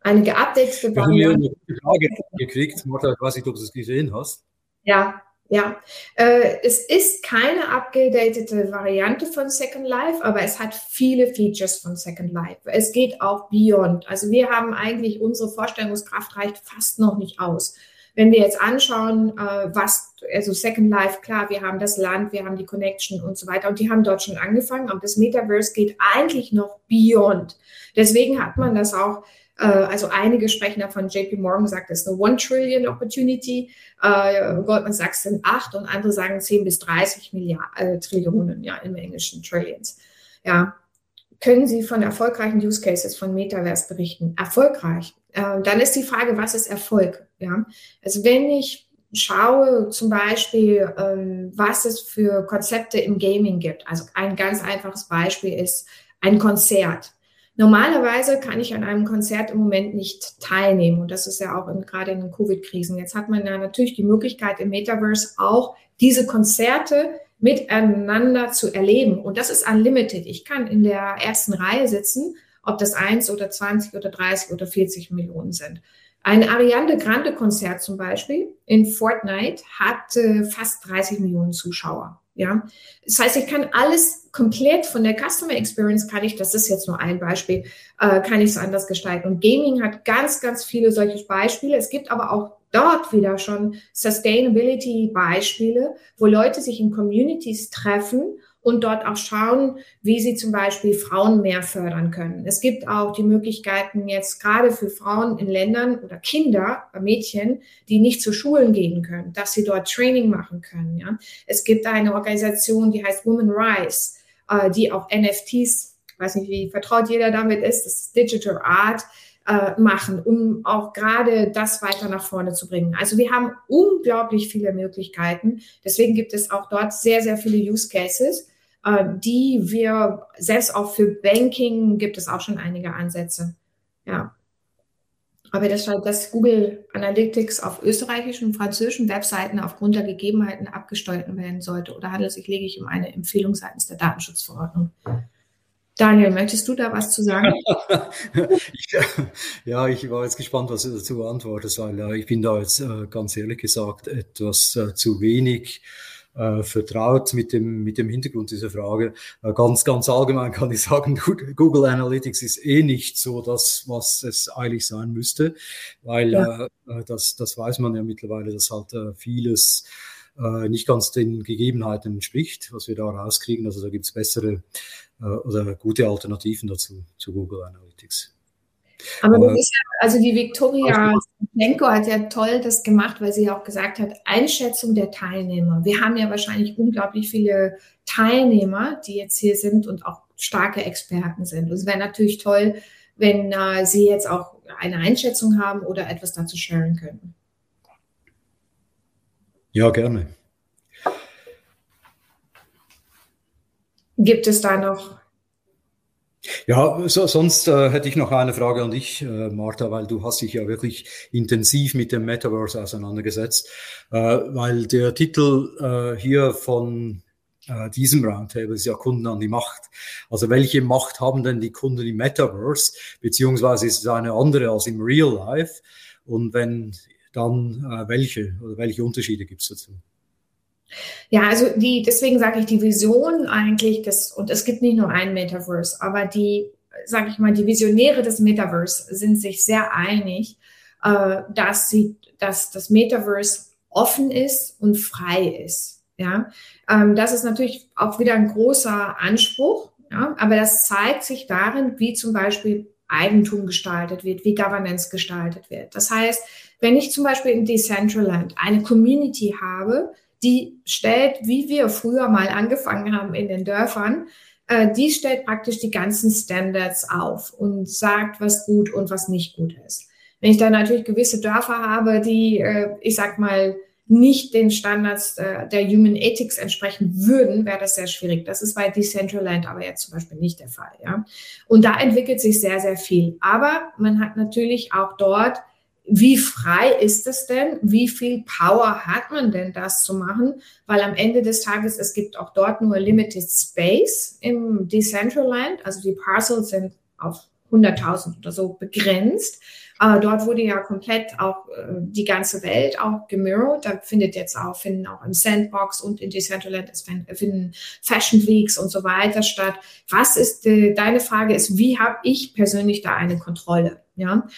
Eine geupdatete Variante. Ich habe eine Frage gekriegt, Martha, ich weiß nicht, ob du es gesehen hast. Ja, ja, äh, es ist keine abgedatete Variante von Second Life, aber es hat viele Features von Second Life. Es geht auch beyond. Also wir haben eigentlich unsere Vorstellungskraft reicht fast noch nicht aus. Wenn wir jetzt anschauen, äh, was, also Second Life, klar, wir haben das Land, wir haben die Connection und so weiter und die haben dort schon angefangen, aber das Metaverse geht eigentlich noch beyond. Deswegen hat man das auch also einige sprechen davon, JP Morgan sagt, es ist eine One Trillion Opportunity, äh, Goldman Sachs sind acht und andere sagen 10 bis 30 Milliarden, äh, Trillionen, ja, im Englischen Trillions. Ja, können Sie von erfolgreichen Use Cases von Metaverse berichten? Erfolgreich. Äh, dann ist die Frage, was ist Erfolg? Ja, also wenn ich schaue zum Beispiel, ähm, was es für Konzepte im Gaming gibt. Also ein ganz einfaches Beispiel ist ein Konzert. Normalerweise kann ich an einem Konzert im Moment nicht teilnehmen. Und das ist ja auch in, gerade in den Covid-Krisen. Jetzt hat man ja natürlich die Möglichkeit im Metaverse auch diese Konzerte miteinander zu erleben. Und das ist unlimited. Ich kann in der ersten Reihe sitzen, ob das eins oder 20 oder 30 oder 40 Millionen sind. Ein Ariane Grande Konzert zum Beispiel in Fortnite hat äh, fast 30 Millionen Zuschauer. Ja, das heißt, ich kann alles komplett von der Customer Experience kann ich, das ist jetzt nur ein Beispiel, äh, kann ich es anders gestalten. Und Gaming hat ganz, ganz viele solche Beispiele. Es gibt aber auch dort wieder schon Sustainability Beispiele, wo Leute sich in Communities treffen und dort auch schauen, wie sie zum Beispiel Frauen mehr fördern können. Es gibt auch die Möglichkeiten jetzt gerade für Frauen in Ländern oder Kinder, Mädchen, die nicht zu Schulen gehen können, dass sie dort Training machen können. Ja. Es gibt eine Organisation, die heißt Women Rise, äh, die auch NFTs, weiß nicht, wie vertraut jeder damit ist, das ist Digital Art, äh, machen, um auch gerade das weiter nach vorne zu bringen. Also wir haben unglaublich viele Möglichkeiten. Deswegen gibt es auch dort sehr, sehr viele Use Cases. Äh, die wir, selbst auch für Banking gibt es auch schon einige Ansätze. Ja. Aber das scheint, dass Google Analytics auf österreichischen und französischen Webseiten aufgrund der Gegebenheiten abgesteuert werden sollte. Oder handelt es sich lediglich um eine Empfehlung seitens der Datenschutzverordnung? Daniel, möchtest du da was zu sagen? <laughs> ja, ich war jetzt gespannt, was du dazu antwortest, weil ich bin da jetzt äh, ganz ehrlich gesagt etwas äh, zu wenig äh, vertraut mit dem, mit dem Hintergrund dieser Frage. Äh, ganz, ganz allgemein kann ich sagen, Google Analytics ist eh nicht so das, was es eigentlich sein müsste, weil ja. äh, das, das weiß man ja mittlerweile, dass halt äh, vieles äh, nicht ganz den Gegebenheiten entspricht, was wir da rauskriegen. Also da gibt es bessere äh, oder gute Alternativen dazu zu Google Analytics. Aber das ist ja, also die Viktoria Lenko hat ja toll das gemacht, weil sie ja auch gesagt hat, Einschätzung der Teilnehmer. Wir haben ja wahrscheinlich unglaublich viele Teilnehmer, die jetzt hier sind und auch starke Experten sind. Und es wäre natürlich toll, wenn äh, Sie jetzt auch eine Einschätzung haben oder etwas dazu sharen könnten. Ja, gerne. Gibt es da noch ja, so, sonst äh, hätte ich noch eine Frage an dich, äh, Martha, weil du hast dich ja wirklich intensiv mit dem Metaverse auseinandergesetzt, äh, weil der Titel äh, hier von äh, diesem Roundtable ist ja Kunden an die Macht. Also welche Macht haben denn die Kunden im Metaverse, beziehungsweise ist es eine andere als im Real Life? Und wenn dann äh, welche oder welche Unterschiede gibt es dazu? Ja, also die, deswegen sage ich die Vision eigentlich, des, und es gibt nicht nur ein Metaverse, aber die, sage ich mal, die Visionäre des Metaverse sind sich sehr einig, äh, dass sie, dass das Metaverse offen ist und frei ist. Ja, ähm, das ist natürlich auch wieder ein großer Anspruch, ja, aber das zeigt sich darin, wie zum Beispiel Eigentum gestaltet wird, wie Governance gestaltet wird. Das heißt, wenn ich zum Beispiel in Decentraland eine Community habe, die stellt, wie wir früher mal angefangen haben in den Dörfern, äh, die stellt praktisch die ganzen Standards auf und sagt, was gut und was nicht gut ist. Wenn ich dann natürlich gewisse Dörfer habe, die, äh, ich sag mal, nicht den Standards äh, der Human Ethics entsprechen würden, wäre das sehr schwierig. Das ist bei Decentraland aber jetzt zum Beispiel nicht der Fall. Ja? Und da entwickelt sich sehr, sehr viel. Aber man hat natürlich auch dort wie frei ist es denn? Wie viel Power hat man denn, das zu machen? Weil am Ende des Tages, es gibt auch dort nur Limited Space im Decentraland. Also die Parcels sind auf 100.000 oder so begrenzt. Äh, dort wurde ja komplett auch äh, die ganze Welt auch gemirrored. Da findet jetzt auch, finden auch im Sandbox und in Decentraland es finden Fashion Weeks und so weiter statt. Was ist, äh, deine Frage ist, wie habe ich persönlich da eine Kontrolle? Ja.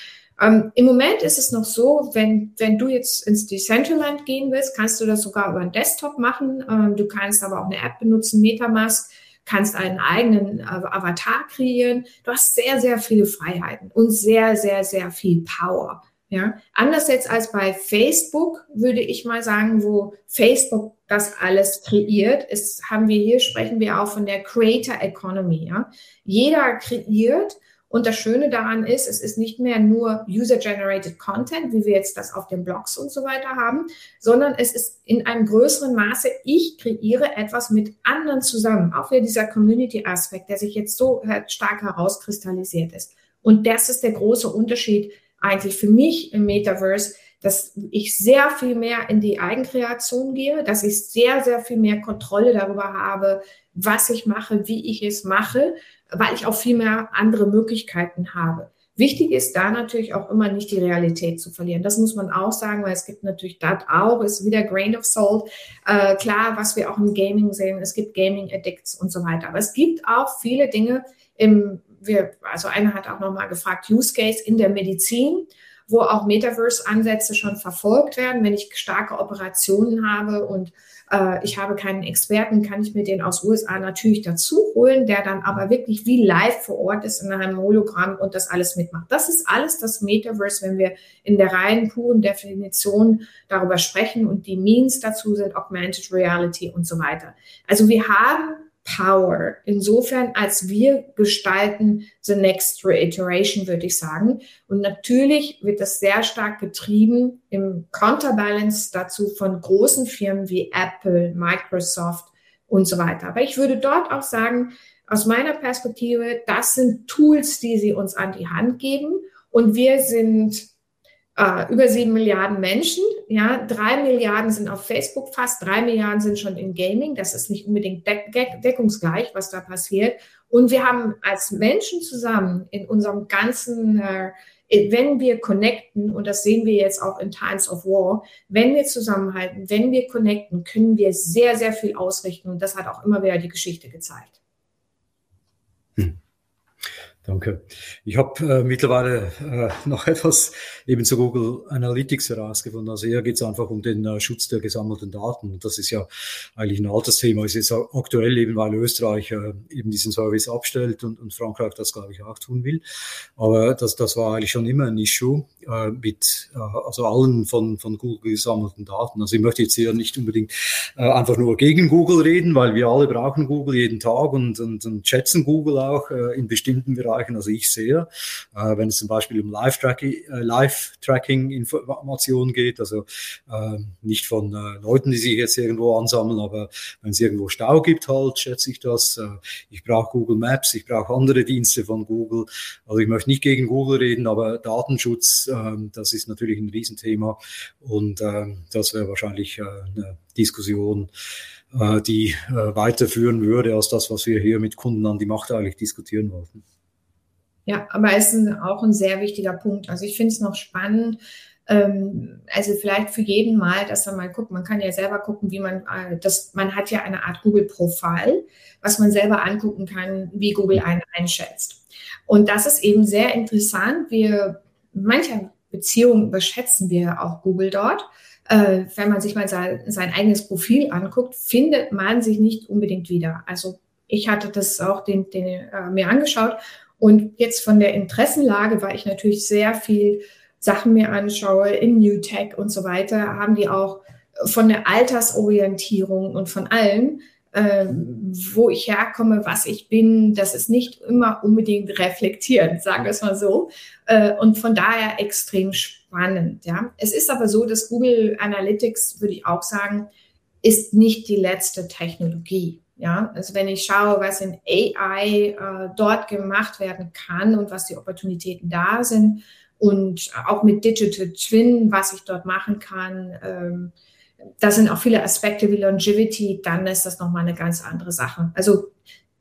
Ähm, Im Moment ist es noch so, wenn, wenn du jetzt ins Decentraland gehen willst, kannst du das sogar über einen Desktop machen. Ähm, du kannst aber auch eine App benutzen, Metamask, kannst einen eigenen äh, Avatar kreieren. Du hast sehr, sehr viele Freiheiten und sehr, sehr, sehr viel Power. Ja, anders jetzt als bei Facebook, würde ich mal sagen, wo Facebook das alles kreiert, ist, haben wir hier, sprechen wir auch von der Creator Economy. Ja, jeder kreiert und das Schöne daran ist, es ist nicht mehr nur User-Generated Content, wie wir jetzt das auf den Blogs und so weiter haben, sondern es ist in einem größeren Maße, ich kreiere etwas mit anderen zusammen. Auch wieder dieser Community-Aspekt, der sich jetzt so stark herauskristallisiert ist. Und das ist der große Unterschied eigentlich für mich im Metaverse, dass ich sehr viel mehr in die Eigenkreation gehe, dass ich sehr, sehr viel mehr Kontrolle darüber habe, was ich mache, wie ich es mache weil ich auch viel mehr andere Möglichkeiten habe. Wichtig ist da natürlich auch immer nicht die Realität zu verlieren. Das muss man auch sagen, weil es gibt natürlich das auch, ist wieder Grain of Salt. Äh, klar, was wir auch im Gaming sehen, es gibt Gaming Addicts und so weiter. Aber es gibt auch viele Dinge im, wir, also einer hat auch nochmal gefragt, Use Case in der Medizin, wo auch Metaverse-Ansätze schon verfolgt werden. Wenn ich starke Operationen habe und äh, ich habe keinen Experten, kann ich mir den aus USA natürlich dazu holen, der dann aber wirklich wie live vor Ort ist in einem Hologramm und das alles mitmacht. Das ist alles das Metaverse, wenn wir in der reinen puren Definition darüber sprechen und die Means dazu sind Augmented Reality und so weiter. Also wir haben Power. Insofern, als wir gestalten the next reiteration, würde ich sagen. Und natürlich wird das sehr stark getrieben im Counterbalance dazu von großen Firmen wie Apple, Microsoft und so weiter. Aber ich würde dort auch sagen, aus meiner Perspektive, das sind Tools, die sie uns an die Hand geben. Und wir sind äh, über sieben Milliarden Menschen. Ja, drei Milliarden sind auf Facebook, fast drei Milliarden sind schon in Gaming. Das ist nicht unbedingt deck deckungsgleich, was da passiert. Und wir haben als Menschen zusammen in unserem ganzen, äh, wenn wir connecten, und das sehen wir jetzt auch in Times of War, wenn wir zusammenhalten, wenn wir connecten, können wir sehr, sehr viel ausrichten. Und das hat auch immer wieder die Geschichte gezeigt. Danke. Ich habe äh, mittlerweile äh, noch <laughs> etwas eben zu Google Analytics herausgefunden. Also hier geht es einfach um den äh, Schutz der gesammelten Daten. Und das ist ja eigentlich ein altes Thema. Es ist aktuell eben, weil Österreich äh, eben diesen Service abstellt und, und Frankreich das, glaube ich, auch tun will. Aber das, das war eigentlich schon immer ein Issue äh, mit äh, also allen von, von Google gesammelten Daten. Also ich möchte jetzt hier nicht unbedingt äh, einfach nur gegen Google reden, weil wir alle brauchen Google jeden Tag und, und, und schätzen Google auch äh, in bestimmten Bereichen Bereichen, also ich sehe, äh, wenn es zum Beispiel um Live-Tracking-Informationen Live geht, also äh, nicht von äh, Leuten, die sich jetzt irgendwo ansammeln, aber wenn es irgendwo Stau gibt, halt, schätze ich das. Äh, ich brauche Google Maps, ich brauche andere Dienste von Google. Also ich möchte nicht gegen Google reden, aber Datenschutz, äh, das ist natürlich ein Riesenthema und äh, das wäre wahrscheinlich äh, eine Diskussion, äh, die äh, weiterführen würde als das, was wir hier mit Kunden an die Macht eigentlich diskutieren wollten. Ja, aber es ist auch ein sehr wichtiger Punkt. Also ich finde es noch spannend, ähm, also vielleicht für jeden mal, dass man mal guckt, man kann ja selber gucken, wie man, äh, das, man hat ja eine Art Google-Profil, was man selber angucken kann, wie Google einen einschätzt. Und das ist eben sehr interessant. Wir, mancher Beziehungen überschätzen wir auch Google dort. Äh, wenn man sich mal sein, sein eigenes Profil anguckt, findet man sich nicht unbedingt wieder. Also ich hatte das auch den, den, äh, mir angeschaut und jetzt von der Interessenlage, weil ich natürlich sehr viel Sachen mir anschaue in New Tech und so weiter, haben die auch von der Altersorientierung und von allem, äh, wo ich herkomme, was ich bin, das ist nicht immer unbedingt reflektierend, sagen wir es mal so. Äh, und von daher extrem spannend. Ja. Es ist aber so, dass Google Analytics, würde ich auch sagen, ist nicht die letzte Technologie. Ja, also wenn ich schaue, was in AI äh, dort gemacht werden kann und was die Opportunitäten da sind und auch mit Digital Twin, was ich dort machen kann, ähm, da sind auch viele Aspekte wie Longevity, dann ist das nochmal eine ganz andere Sache. Also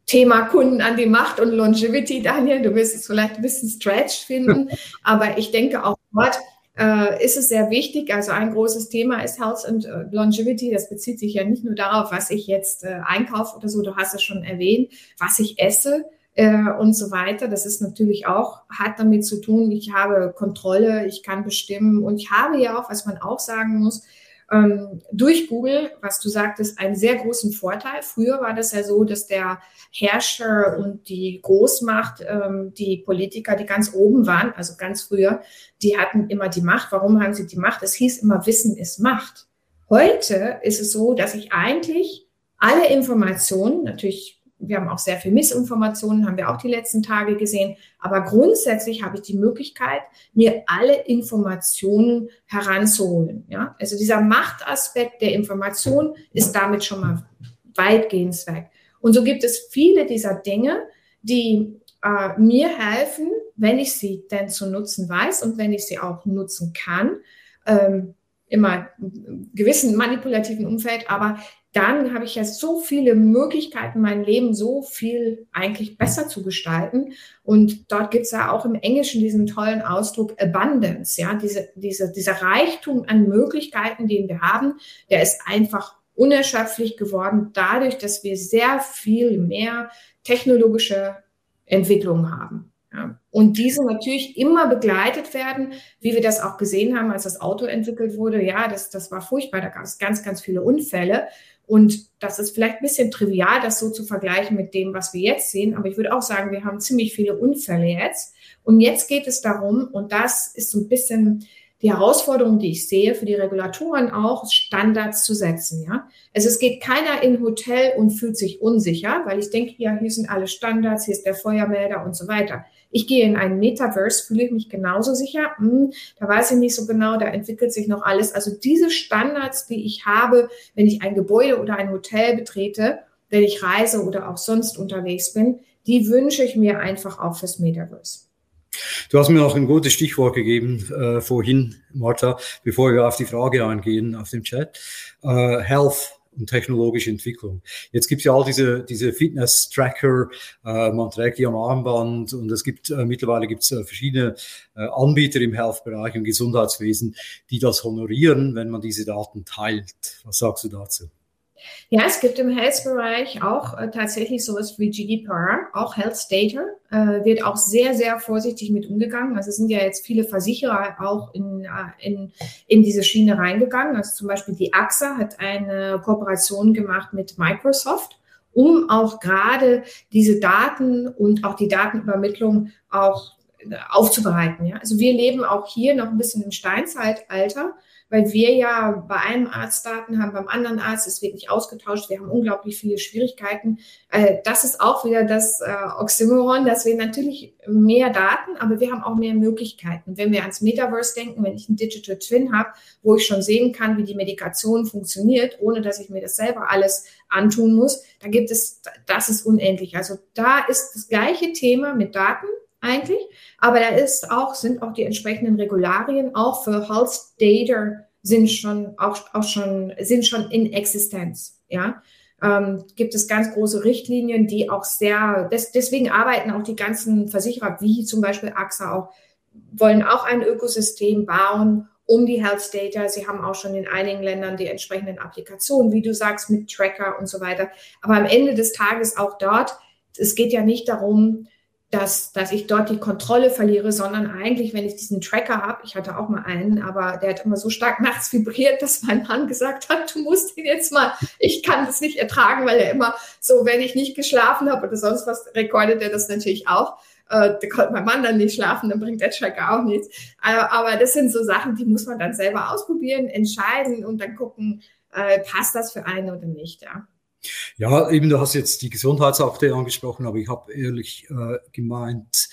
Thema Kunden an die Macht und Longevity, Daniel, du wirst es vielleicht ein bisschen stretch finden, <laughs> aber ich denke auch dort äh, ist es sehr wichtig. Also ein großes Thema ist Health and äh, Longevity. Das bezieht sich ja nicht nur darauf, was ich jetzt äh, einkaufe oder so, du hast es schon erwähnt, was ich esse äh, und so weiter. Das ist natürlich auch, hat damit zu tun, ich habe Kontrolle, ich kann bestimmen und ich habe ja auch, was man auch sagen muss, durch Google, was du sagtest, einen sehr großen Vorteil. Früher war das ja so, dass der Herrscher und die Großmacht, ähm, die Politiker, die ganz oben waren, also ganz früher, die hatten immer die Macht. Warum haben sie die Macht? Es hieß immer, Wissen ist Macht. Heute ist es so, dass ich eigentlich alle Informationen, natürlich wir haben auch sehr viel Missinformationen, haben wir auch die letzten Tage gesehen. Aber grundsätzlich habe ich die Möglichkeit, mir alle Informationen heranzuholen. Ja? Also dieser Machtaspekt der Information ist damit schon mal weitgehend weg. Und so gibt es viele dieser Dinge, die äh, mir helfen, wenn ich sie denn zu nutzen weiß und wenn ich sie auch nutzen kann. Ähm, immer gewissen manipulativen Umfeld, aber dann habe ich ja so viele Möglichkeiten, mein Leben so viel eigentlich besser zu gestalten. Und dort gibt es ja auch im Englischen diesen tollen Ausdruck Abundance, ja, diese, diese, dieser Reichtum an Möglichkeiten, den wir haben, der ist einfach unerschöpflich geworden, dadurch, dass wir sehr viel mehr technologische Entwicklungen haben. Ja. Und diese natürlich immer begleitet werden, wie wir das auch gesehen haben, als das Auto entwickelt wurde. Ja, das, das war furchtbar, da gab es ganz, ganz viele Unfälle. Und das ist vielleicht ein bisschen trivial, das so zu vergleichen mit dem, was wir jetzt sehen. Aber ich würde auch sagen, wir haben ziemlich viele Unfälle jetzt. Und jetzt geht es darum, und das ist so ein bisschen die Herausforderung, die ich sehe, für die Regulatoren auch, Standards zu setzen. Ja? Also es geht keiner in ein Hotel und fühlt sich unsicher, weil ich denke, ja, hier sind alle Standards, hier ist der Feuermelder und so weiter. Ich gehe in ein Metaverse, fühle ich mich genauso sicher. Hm, da weiß ich nicht so genau, da entwickelt sich noch alles. Also diese Standards, die ich habe, wenn ich ein Gebäude oder ein Hotel betrete, wenn ich reise oder auch sonst unterwegs bin, die wünsche ich mir einfach auch fürs Metaverse. Du hast mir noch ein gutes Stichwort gegeben äh, vorhin, Martha, bevor wir auf die Frage eingehen auf dem Chat. Äh, Health und technologische Entwicklung. Jetzt gibt es ja all diese, diese Fitness-Tracker, äh, man trägt die am Armband und es gibt äh, mittlerweile gibt es äh, verschiedene äh, Anbieter im Health-Bereich und Gesundheitswesen, die das honorieren, wenn man diese Daten teilt. Was sagst du dazu? Ja, es gibt im Health-Bereich auch äh, tatsächlich sowas wie GDPR, auch Health Data, äh, wird auch sehr, sehr vorsichtig mit umgegangen. Also es sind ja jetzt viele Versicherer auch in, äh, in, in diese Schiene reingegangen. Also zum Beispiel die AXA hat eine Kooperation gemacht mit Microsoft, um auch gerade diese Daten und auch die Datenübermittlung auch äh, aufzubereiten. Ja? Also wir leben auch hier noch ein bisschen im Steinzeitalter weil wir ja bei einem Arzt Daten haben, beim anderen Arzt, es wird nicht ausgetauscht, wir haben unglaublich viele Schwierigkeiten. Äh, das ist auch wieder das äh, Oxymoron, dass wir natürlich mehr Daten, aber wir haben auch mehr Möglichkeiten. Wenn wir ans Metaverse denken, wenn ich einen Digital Twin habe, wo ich schon sehen kann, wie die Medikation funktioniert, ohne dass ich mir das selber alles antun muss, da gibt es, das ist unendlich. Also da ist das gleiche Thema mit Daten eigentlich. Aber da ist auch, sind auch die entsprechenden Regularien auch für Health Data sind schon auch, auch schon, sind schon in Existenz. Ja. Ähm, gibt es ganz große Richtlinien, die auch sehr, des, deswegen arbeiten auch die ganzen Versicherer, wie zum Beispiel AXA auch, wollen auch ein Ökosystem bauen um die Health Data. Sie haben auch schon in einigen Ländern die entsprechenden Applikationen, wie du sagst, mit Tracker und so weiter. Aber am Ende des Tages auch dort, es geht ja nicht darum, dass, dass ich dort die Kontrolle verliere, sondern eigentlich, wenn ich diesen Tracker habe, ich hatte auch mal einen, aber der hat immer so stark <laughs> nachts vibriert, dass mein Mann gesagt hat, du musst ihn jetzt mal, ich kann das nicht ertragen, weil er immer so, wenn ich nicht geschlafen habe oder sonst was, rekordet er das natürlich auch. Äh, da konnte mein Mann dann nicht schlafen, dann bringt der Tracker auch nichts. Aber, aber das sind so Sachen, die muss man dann selber ausprobieren, entscheiden und dann gucken, äh, passt das für einen oder nicht, ja. Ja, eben, du hast jetzt die Gesundheitsakte angesprochen, aber ich habe ehrlich äh, gemeint,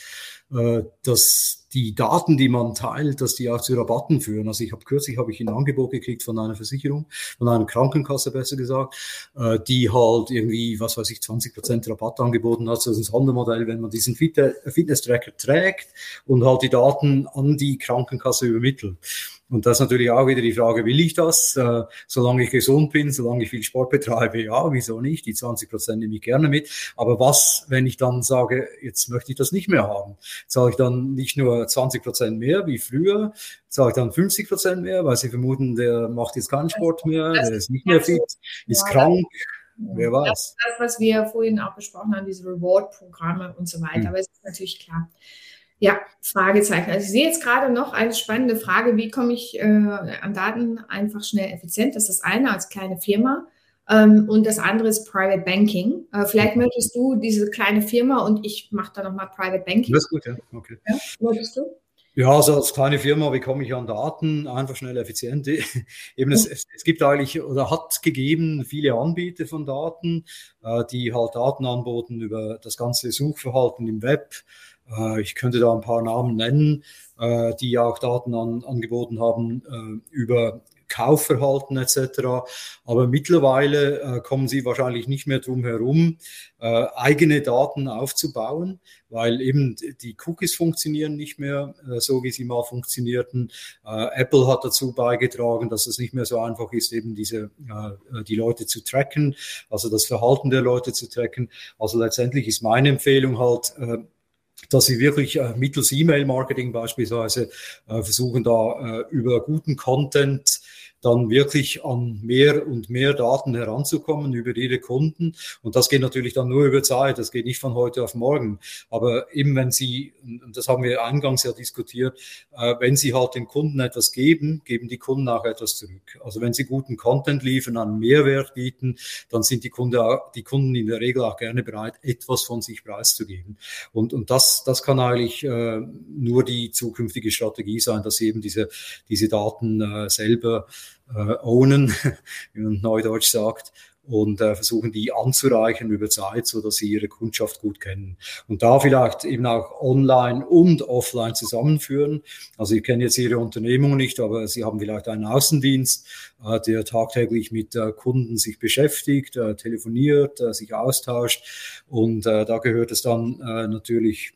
äh, dass die Daten, die man teilt, dass die auch zu Rabatten führen. Also ich habe kürzlich habe ich ein Angebot gekriegt von einer Versicherung, von einer Krankenkasse besser gesagt, äh, die halt irgendwie, was weiß ich, 20 Prozent Rabatt angeboten hat. Das ist ein Sondermodell, wenn man diesen Fitness-Tracker trägt und halt die Daten an die Krankenkasse übermittelt. Und das ist natürlich auch wieder die Frage, will ich das? Äh, solange ich gesund bin, solange ich viel Sport betreibe, ja, wieso nicht? Die 20 Prozent nehme ich gerne mit. Aber was, wenn ich dann sage, jetzt möchte ich das nicht mehr haben? Zahle ich dann nicht nur 20 Prozent mehr wie früher, zahle ich dann 50 Prozent mehr, weil sie vermuten, der macht jetzt keinen Sport mehr, der ist nicht mehr fit, ist krank. Wer weiß. Das, das, was wir vorhin auch besprochen haben, diese Reward-Programme und so weiter. Hm. Aber es ist natürlich klar. Ja, Fragezeichen. Also ich sehe jetzt gerade noch eine spannende Frage, wie komme ich äh, an Daten einfach schnell effizient? Das ist das eine als kleine Firma. Ähm, und das andere ist Private Banking. Äh, vielleicht möchtest du diese kleine Firma und ich mache da nochmal Private Banking. Das ist gut, ja. Okay. Ja, möchtest du? Ja, also als kleine Firma, wie komme ich an Daten? Einfach schnell, effizient. <laughs> Eben es, es, es, gibt eigentlich oder hat gegeben viele Anbieter von Daten, äh, die halt Daten anboten über das ganze Suchverhalten im Web, ich könnte da ein paar Namen nennen, äh, die auch Daten an, angeboten haben äh, über Kaufverhalten etc. Aber mittlerweile äh, kommen sie wahrscheinlich nicht mehr drum herum, äh, eigene Daten aufzubauen, weil eben die Cookies funktionieren nicht mehr äh, so, wie sie mal funktionierten. Apple hat dazu beigetragen, dass es nicht mehr so einfach ist, eben diese die Leute zu tracken, also das Verhalten der Leute zu tracken. Also letztendlich ist meine Empfehlung halt dass sie wirklich äh, mittels E-Mail-Marketing beispielsweise äh, versuchen, da äh, über guten Content dann wirklich an mehr und mehr Daten heranzukommen über ihre Kunden. Und das geht natürlich dann nur über Zeit, das geht nicht von heute auf morgen. Aber eben wenn Sie, und das haben wir eingangs ja diskutiert, äh, wenn Sie halt den Kunden etwas geben, geben die Kunden auch etwas zurück. Also wenn Sie guten Content liefern, einen Mehrwert bieten, dann sind die Kunden, die Kunden in der Regel auch gerne bereit, etwas von sich preiszugeben. Und, und das, das kann eigentlich äh, nur die zukünftige Strategie sein, dass Sie eben diese, diese Daten äh, selber äh, ownen, <laughs> wie man neudeutsch sagt, und äh, versuchen die anzureichen über Zeit, so dass sie ihre Kundschaft gut kennen. Und da vielleicht eben auch online und offline zusammenführen. Also ich kenne jetzt Ihre Unternehmung nicht, aber Sie haben vielleicht einen Außendienst, äh, der tagtäglich mit äh, Kunden sich beschäftigt, äh, telefoniert, äh, sich austauscht. Und äh, da gehört es dann natürlich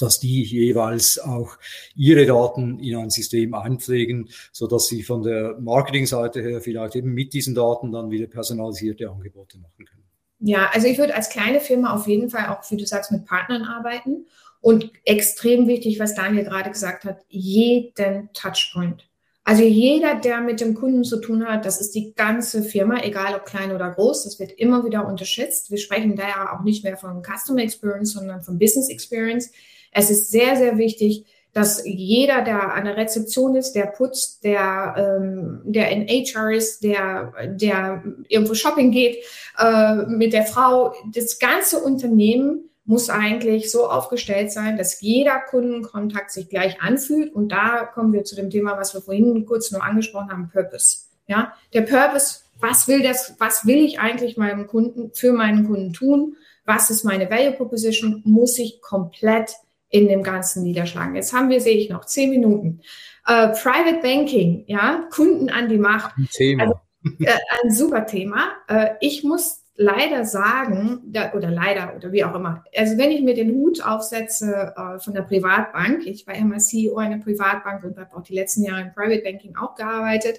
dass die jeweils auch ihre Daten in ein System einpflegen, so dass sie von der Marketingseite her vielleicht eben mit diesen Daten dann wieder personalisierte Angebote machen können. Ja, also ich würde als kleine Firma auf jeden Fall auch, wie du sagst, mit Partnern arbeiten. Und extrem wichtig, was Daniel gerade gesagt hat, jeden Touchpoint. Also jeder, der mit dem Kunden zu tun hat, das ist die ganze Firma, egal ob klein oder groß, das wird immer wieder unterschätzt. Wir sprechen da ja auch nicht mehr von Customer Experience, sondern von Business Experience. Es ist sehr, sehr wichtig, dass jeder, der an der Rezeption ist, der putzt, der, ähm, der in HR ist, der, der irgendwo shopping geht äh, mit der Frau, das ganze Unternehmen muss eigentlich so aufgestellt sein, dass jeder Kundenkontakt sich gleich anfühlt. Und da kommen wir zu dem Thema, was wir vorhin kurz nur angesprochen haben, Purpose. Ja, der Purpose, was will das, was will ich eigentlich meinem Kunden, für meinen Kunden tun? Was ist meine Value Proposition? Muss ich komplett in dem Ganzen niederschlagen. Jetzt haben wir, sehe ich noch, zehn Minuten. Äh, Private Banking, ja, Kunden an die Macht. Ein Thema. Also, äh, ein super Thema. Äh, ich muss leider sagen, da, oder leider oder wie auch immer, also wenn ich mir den Hut aufsetze äh, von der Privatbank, ich war immer CEO einer Privatbank und habe auch die letzten Jahre im Private Banking auch gearbeitet,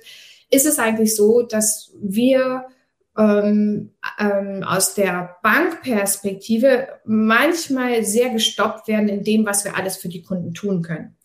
ist es eigentlich so, dass wir ähm, ähm, aus der Bankperspektive manchmal sehr gestoppt werden in dem, was wir alles für die Kunden tun können.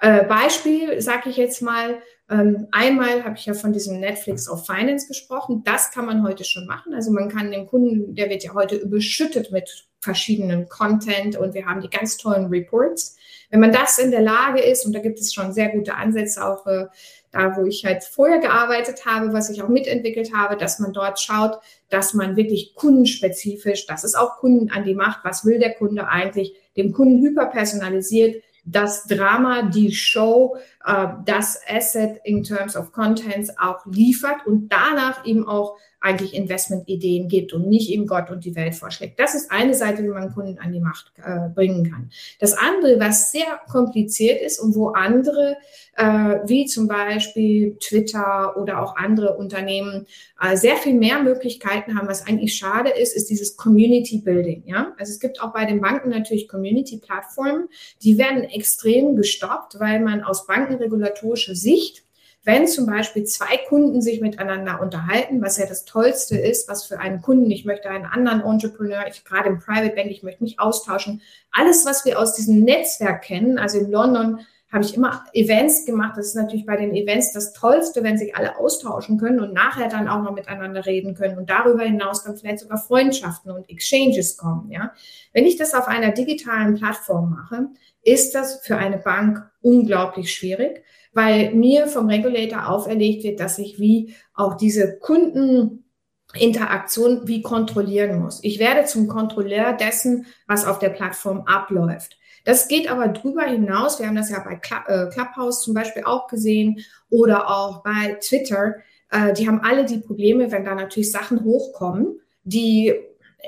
Äh, Beispiel sage ich jetzt mal, ähm, einmal habe ich ja von diesem Netflix of Finance gesprochen. Das kann man heute schon machen. Also man kann den Kunden, der wird ja heute überschüttet mit verschiedenen Content und wir haben die ganz tollen Reports. Wenn man das in der Lage ist, und da gibt es schon sehr gute Ansätze, auch äh, da, wo ich halt vorher gearbeitet habe, was ich auch mitentwickelt habe, dass man dort schaut, dass man wirklich kundenspezifisch, das ist auch Kunden an die Macht, was will der Kunde eigentlich, dem Kunden hyperpersonalisiert das Drama, die Show, äh, das Asset in terms of Contents auch liefert und danach eben auch eigentlich Investmentideen gibt und nicht ihm Gott und die Welt vorschlägt. Das ist eine Seite, wie man Kunden an die Macht äh, bringen kann. Das andere, was sehr kompliziert ist und wo andere, äh, wie zum Beispiel Twitter oder auch andere Unternehmen, äh, sehr viel mehr Möglichkeiten haben, was eigentlich schade ist, ist dieses Community Building. Ja? Also es gibt auch bei den Banken natürlich Community-Plattformen, die werden extrem gestoppt, weil man aus bankenregulatorischer Sicht wenn zum Beispiel zwei Kunden sich miteinander unterhalten, was ja das Tollste ist, was für einen Kunden, ich möchte einen anderen Entrepreneur, ich gerade im Private Bank, ich möchte mich austauschen. Alles, was wir aus diesem Netzwerk kennen, also in London habe ich immer Events gemacht. Das ist natürlich bei den Events das Tollste, wenn sich alle austauschen können und nachher dann auch noch miteinander reden können und darüber hinaus dann vielleicht sogar Freundschaften und Exchanges kommen. Ja, wenn ich das auf einer digitalen Plattform mache, ist das für eine Bank unglaublich schwierig, weil mir vom Regulator auferlegt wird, dass ich wie auch diese Kundeninteraktion wie kontrollieren muss. Ich werde zum Kontrolleur dessen, was auf der Plattform abläuft. Das geht aber drüber hinaus. Wir haben das ja bei äh, Clubhouse zum Beispiel auch gesehen oder auch bei Twitter. Äh, die haben alle die Probleme, wenn da natürlich Sachen hochkommen, die,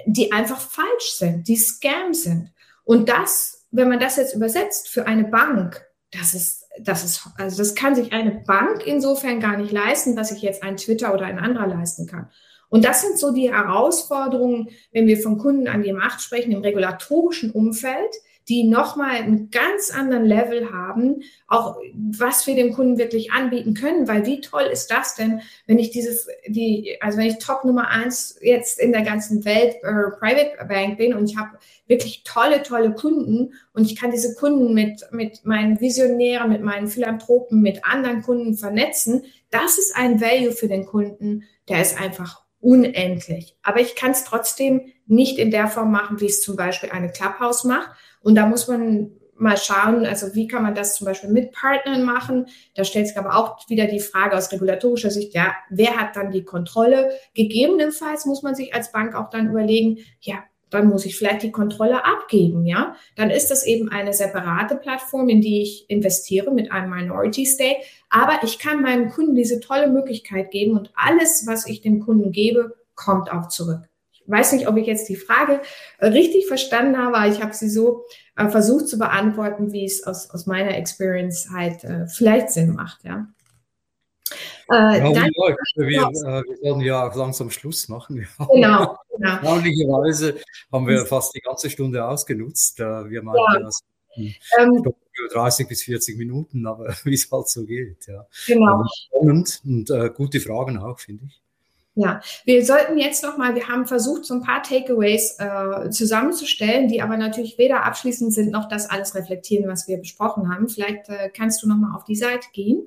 die einfach falsch sind, die Scam sind. Und das, wenn man das jetzt übersetzt für eine Bank, das ist das ist, also das kann sich eine Bank insofern gar nicht leisten, dass sich jetzt ein Twitter oder ein anderer leisten kann. Und das sind so die Herausforderungen, wenn wir von Kunden an die Macht sprechen, im regulatorischen Umfeld, die nochmal einen ganz anderen Level haben, auch was wir dem Kunden wirklich anbieten können, weil wie toll ist das denn, wenn ich dieses, die, also wenn ich Top Nummer eins jetzt in der ganzen Welt äh, Private Bank bin und ich habe wirklich tolle, tolle Kunden und ich kann diese Kunden mit, mit meinen Visionären, mit meinen Philanthropen, mit anderen Kunden vernetzen, das ist ein Value für den Kunden, der ist einfach unendlich. Aber ich kann es trotzdem nicht in der Form machen, wie es zum Beispiel eine Clubhouse macht. Und da muss man mal schauen, also wie kann man das zum Beispiel mit Partnern machen. Da stellt sich aber auch wieder die Frage aus regulatorischer Sicht, ja, wer hat dann die Kontrolle? Gegebenenfalls muss man sich als Bank auch dann überlegen, ja, dann muss ich vielleicht die Kontrolle abgeben, ja. Dann ist das eben eine separate Plattform, in die ich investiere mit einem Minority Stake. Aber ich kann meinem Kunden diese tolle Möglichkeit geben und alles, was ich dem Kunden gebe, kommt auch zurück weiß nicht, ob ich jetzt die Frage äh, richtig verstanden habe, aber ich habe sie so äh, versucht zu beantworten, wie es aus, aus meiner Experience halt äh, vielleicht Sinn macht, ja. Äh, ja, dann, ja, wir, äh, wir werden ja auch langsam Schluss machen. Genau. <laughs> genau. Erstaunlicherweise haben wir fast die ganze Stunde ausgenutzt. Äh, wir meinten, ja. Ähm, ich glaube, 30 bis 40 Minuten, aber <laughs> wie es halt so geht. Ja. Genau. Spannend und äh, gute Fragen auch, finde ich. Ja, wir sollten jetzt nochmal, wir haben versucht, so ein paar Takeaways äh, zusammenzustellen, die aber natürlich weder abschließend sind, noch das alles reflektieren, was wir besprochen haben. Vielleicht äh, kannst du nochmal auf die Seite gehen,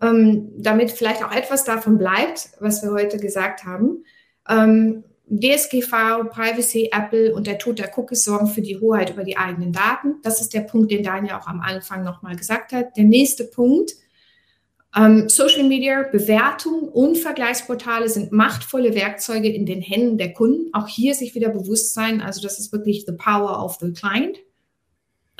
ähm, damit vielleicht auch etwas davon bleibt, was wir heute gesagt haben. Ähm, DSGV, Privacy, Apple und der Tod der Cookies sorgen für die Hoheit über die eigenen Daten. Das ist der Punkt, den Daniel auch am Anfang nochmal gesagt hat. Der nächste Punkt, ähm, Social Media, Bewertung und Vergleichsportale sind machtvolle Werkzeuge in den Händen der Kunden. Auch hier sich wieder bewusst sein, also das ist wirklich the power of the client.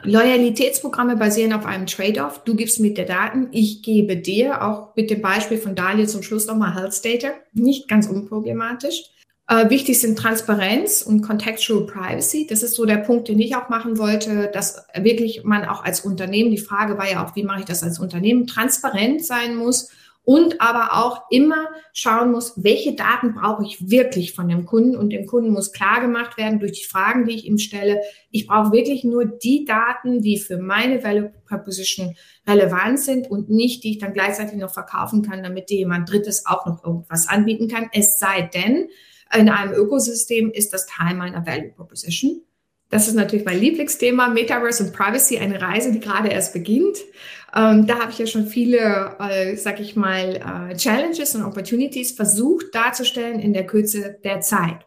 Loyalitätsprogramme basieren auf einem Trade-off. Du gibst mir der Daten, ich gebe dir, auch mit dem Beispiel von Daniel zum Schluss nochmal Health Data, nicht ganz unproblematisch. Äh, wichtig sind Transparenz und Contextual Privacy. Das ist so der Punkt, den ich auch machen wollte, dass wirklich man auch als Unternehmen, die Frage war ja auch, wie mache ich das als Unternehmen, transparent sein muss und aber auch immer schauen muss, welche Daten brauche ich wirklich von dem Kunden und dem Kunden muss klar gemacht werden durch die Fragen, die ich ihm stelle. Ich brauche wirklich nur die Daten, die für meine Value Proposition relevant sind und nicht, die ich dann gleichzeitig noch verkaufen kann, damit dir jemand Drittes auch noch irgendwas anbieten kann. Es sei denn, in einem Ökosystem ist das Teil meiner Value Proposition. Das ist natürlich mein Lieblingsthema, Metaverse und Privacy, eine Reise, die gerade erst beginnt. Ähm, da habe ich ja schon viele, äh, sag ich mal, äh, Challenges und Opportunities versucht darzustellen in der Kürze der Zeit.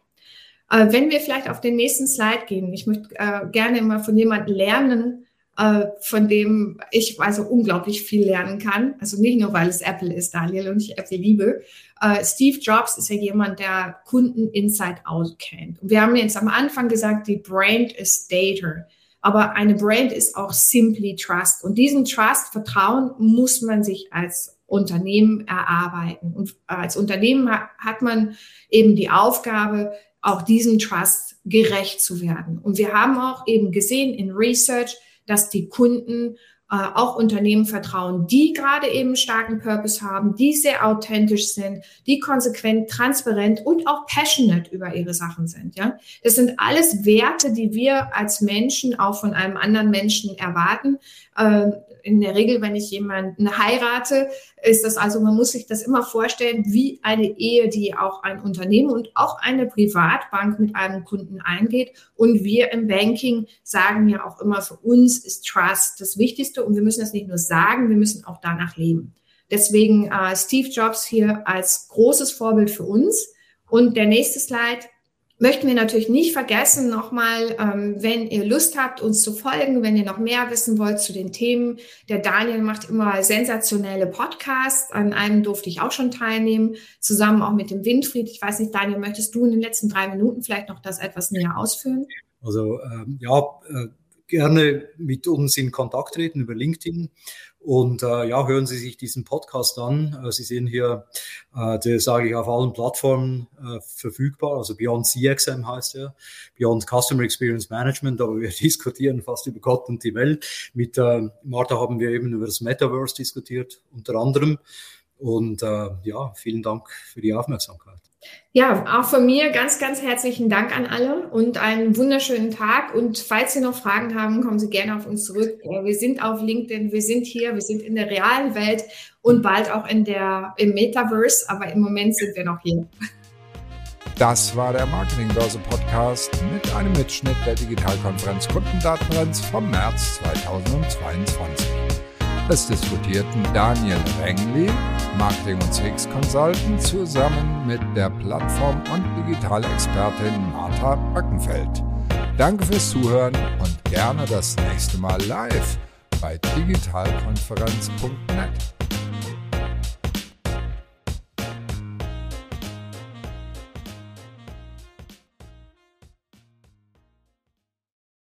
Äh, wenn wir vielleicht auf den nächsten Slide gehen, ich möchte äh, gerne immer von jemandem lernen, äh, von dem ich also unglaublich viel lernen kann. Also nicht nur, weil es Apple ist, Daniel, und ich Apple liebe. Äh, Steve Jobs ist ja jemand, der Kunden inside out kennt. Wir haben jetzt am Anfang gesagt, die Brand ist Data. Aber eine Brand ist auch simply Trust. Und diesen Trust, Vertrauen muss man sich als Unternehmen erarbeiten. Und als Unternehmen hat man eben die Aufgabe, auch diesem Trust gerecht zu werden. Und wir haben auch eben gesehen in Research, dass die Kunden äh, auch Unternehmen vertrauen, die gerade eben starken Purpose haben, die sehr authentisch sind, die konsequent, transparent und auch passionate über ihre Sachen sind. Ja, das sind alles Werte, die wir als Menschen auch von einem anderen Menschen erwarten. Äh, in der Regel, wenn ich jemanden heirate, ist das also, man muss sich das immer vorstellen, wie eine Ehe, die auch ein Unternehmen und auch eine Privatbank mit einem Kunden eingeht. Und wir im Banking sagen ja auch immer, für uns ist Trust das Wichtigste und wir müssen das nicht nur sagen, wir müssen auch danach leben. Deswegen äh, Steve Jobs hier als großes Vorbild für uns. Und der nächste Slide möchten wir natürlich nicht vergessen, nochmal, ähm, wenn ihr Lust habt, uns zu folgen, wenn ihr noch mehr wissen wollt zu den Themen. Der Daniel macht immer sensationelle Podcasts. An einem durfte ich auch schon teilnehmen, zusammen auch mit dem Winfried. Ich weiß nicht, Daniel, möchtest du in den letzten drei Minuten vielleicht noch das etwas näher ausführen? Also ähm, ja, äh, gerne mit uns in Kontakt treten über LinkedIn. Und äh, ja, hören Sie sich diesen Podcast an. Äh, Sie sehen hier, äh, der sage ich auf allen Plattformen äh, verfügbar. Also Beyond CXM heißt er, Beyond Customer Experience Management. Aber wir <laughs> diskutieren fast über Gott und die Welt. Mit äh, Martha haben wir eben über das Metaverse diskutiert, unter anderem. Und äh, ja, vielen Dank für die Aufmerksamkeit. Ja, auch von mir ganz, ganz herzlichen Dank an alle und einen wunderschönen Tag. Und falls Sie noch Fragen haben, kommen Sie gerne auf uns zurück. Wir sind auf LinkedIn, wir sind hier, wir sind in der realen Welt und bald auch in der, im Metaverse, aber im Moment sind wir noch hier. Das war der Marketingbörse Podcast mit einem Mitschnitt der Digitalkonferenz Kundendatenrenz vom März 2022. Es diskutierten Daniel Rengli, Marketing und CX Consultant, zusammen mit der Plattform- und Digitalexpertin Martha Backenfeld. Danke fürs Zuhören und gerne das nächste Mal live bei digitalkonferenz.net.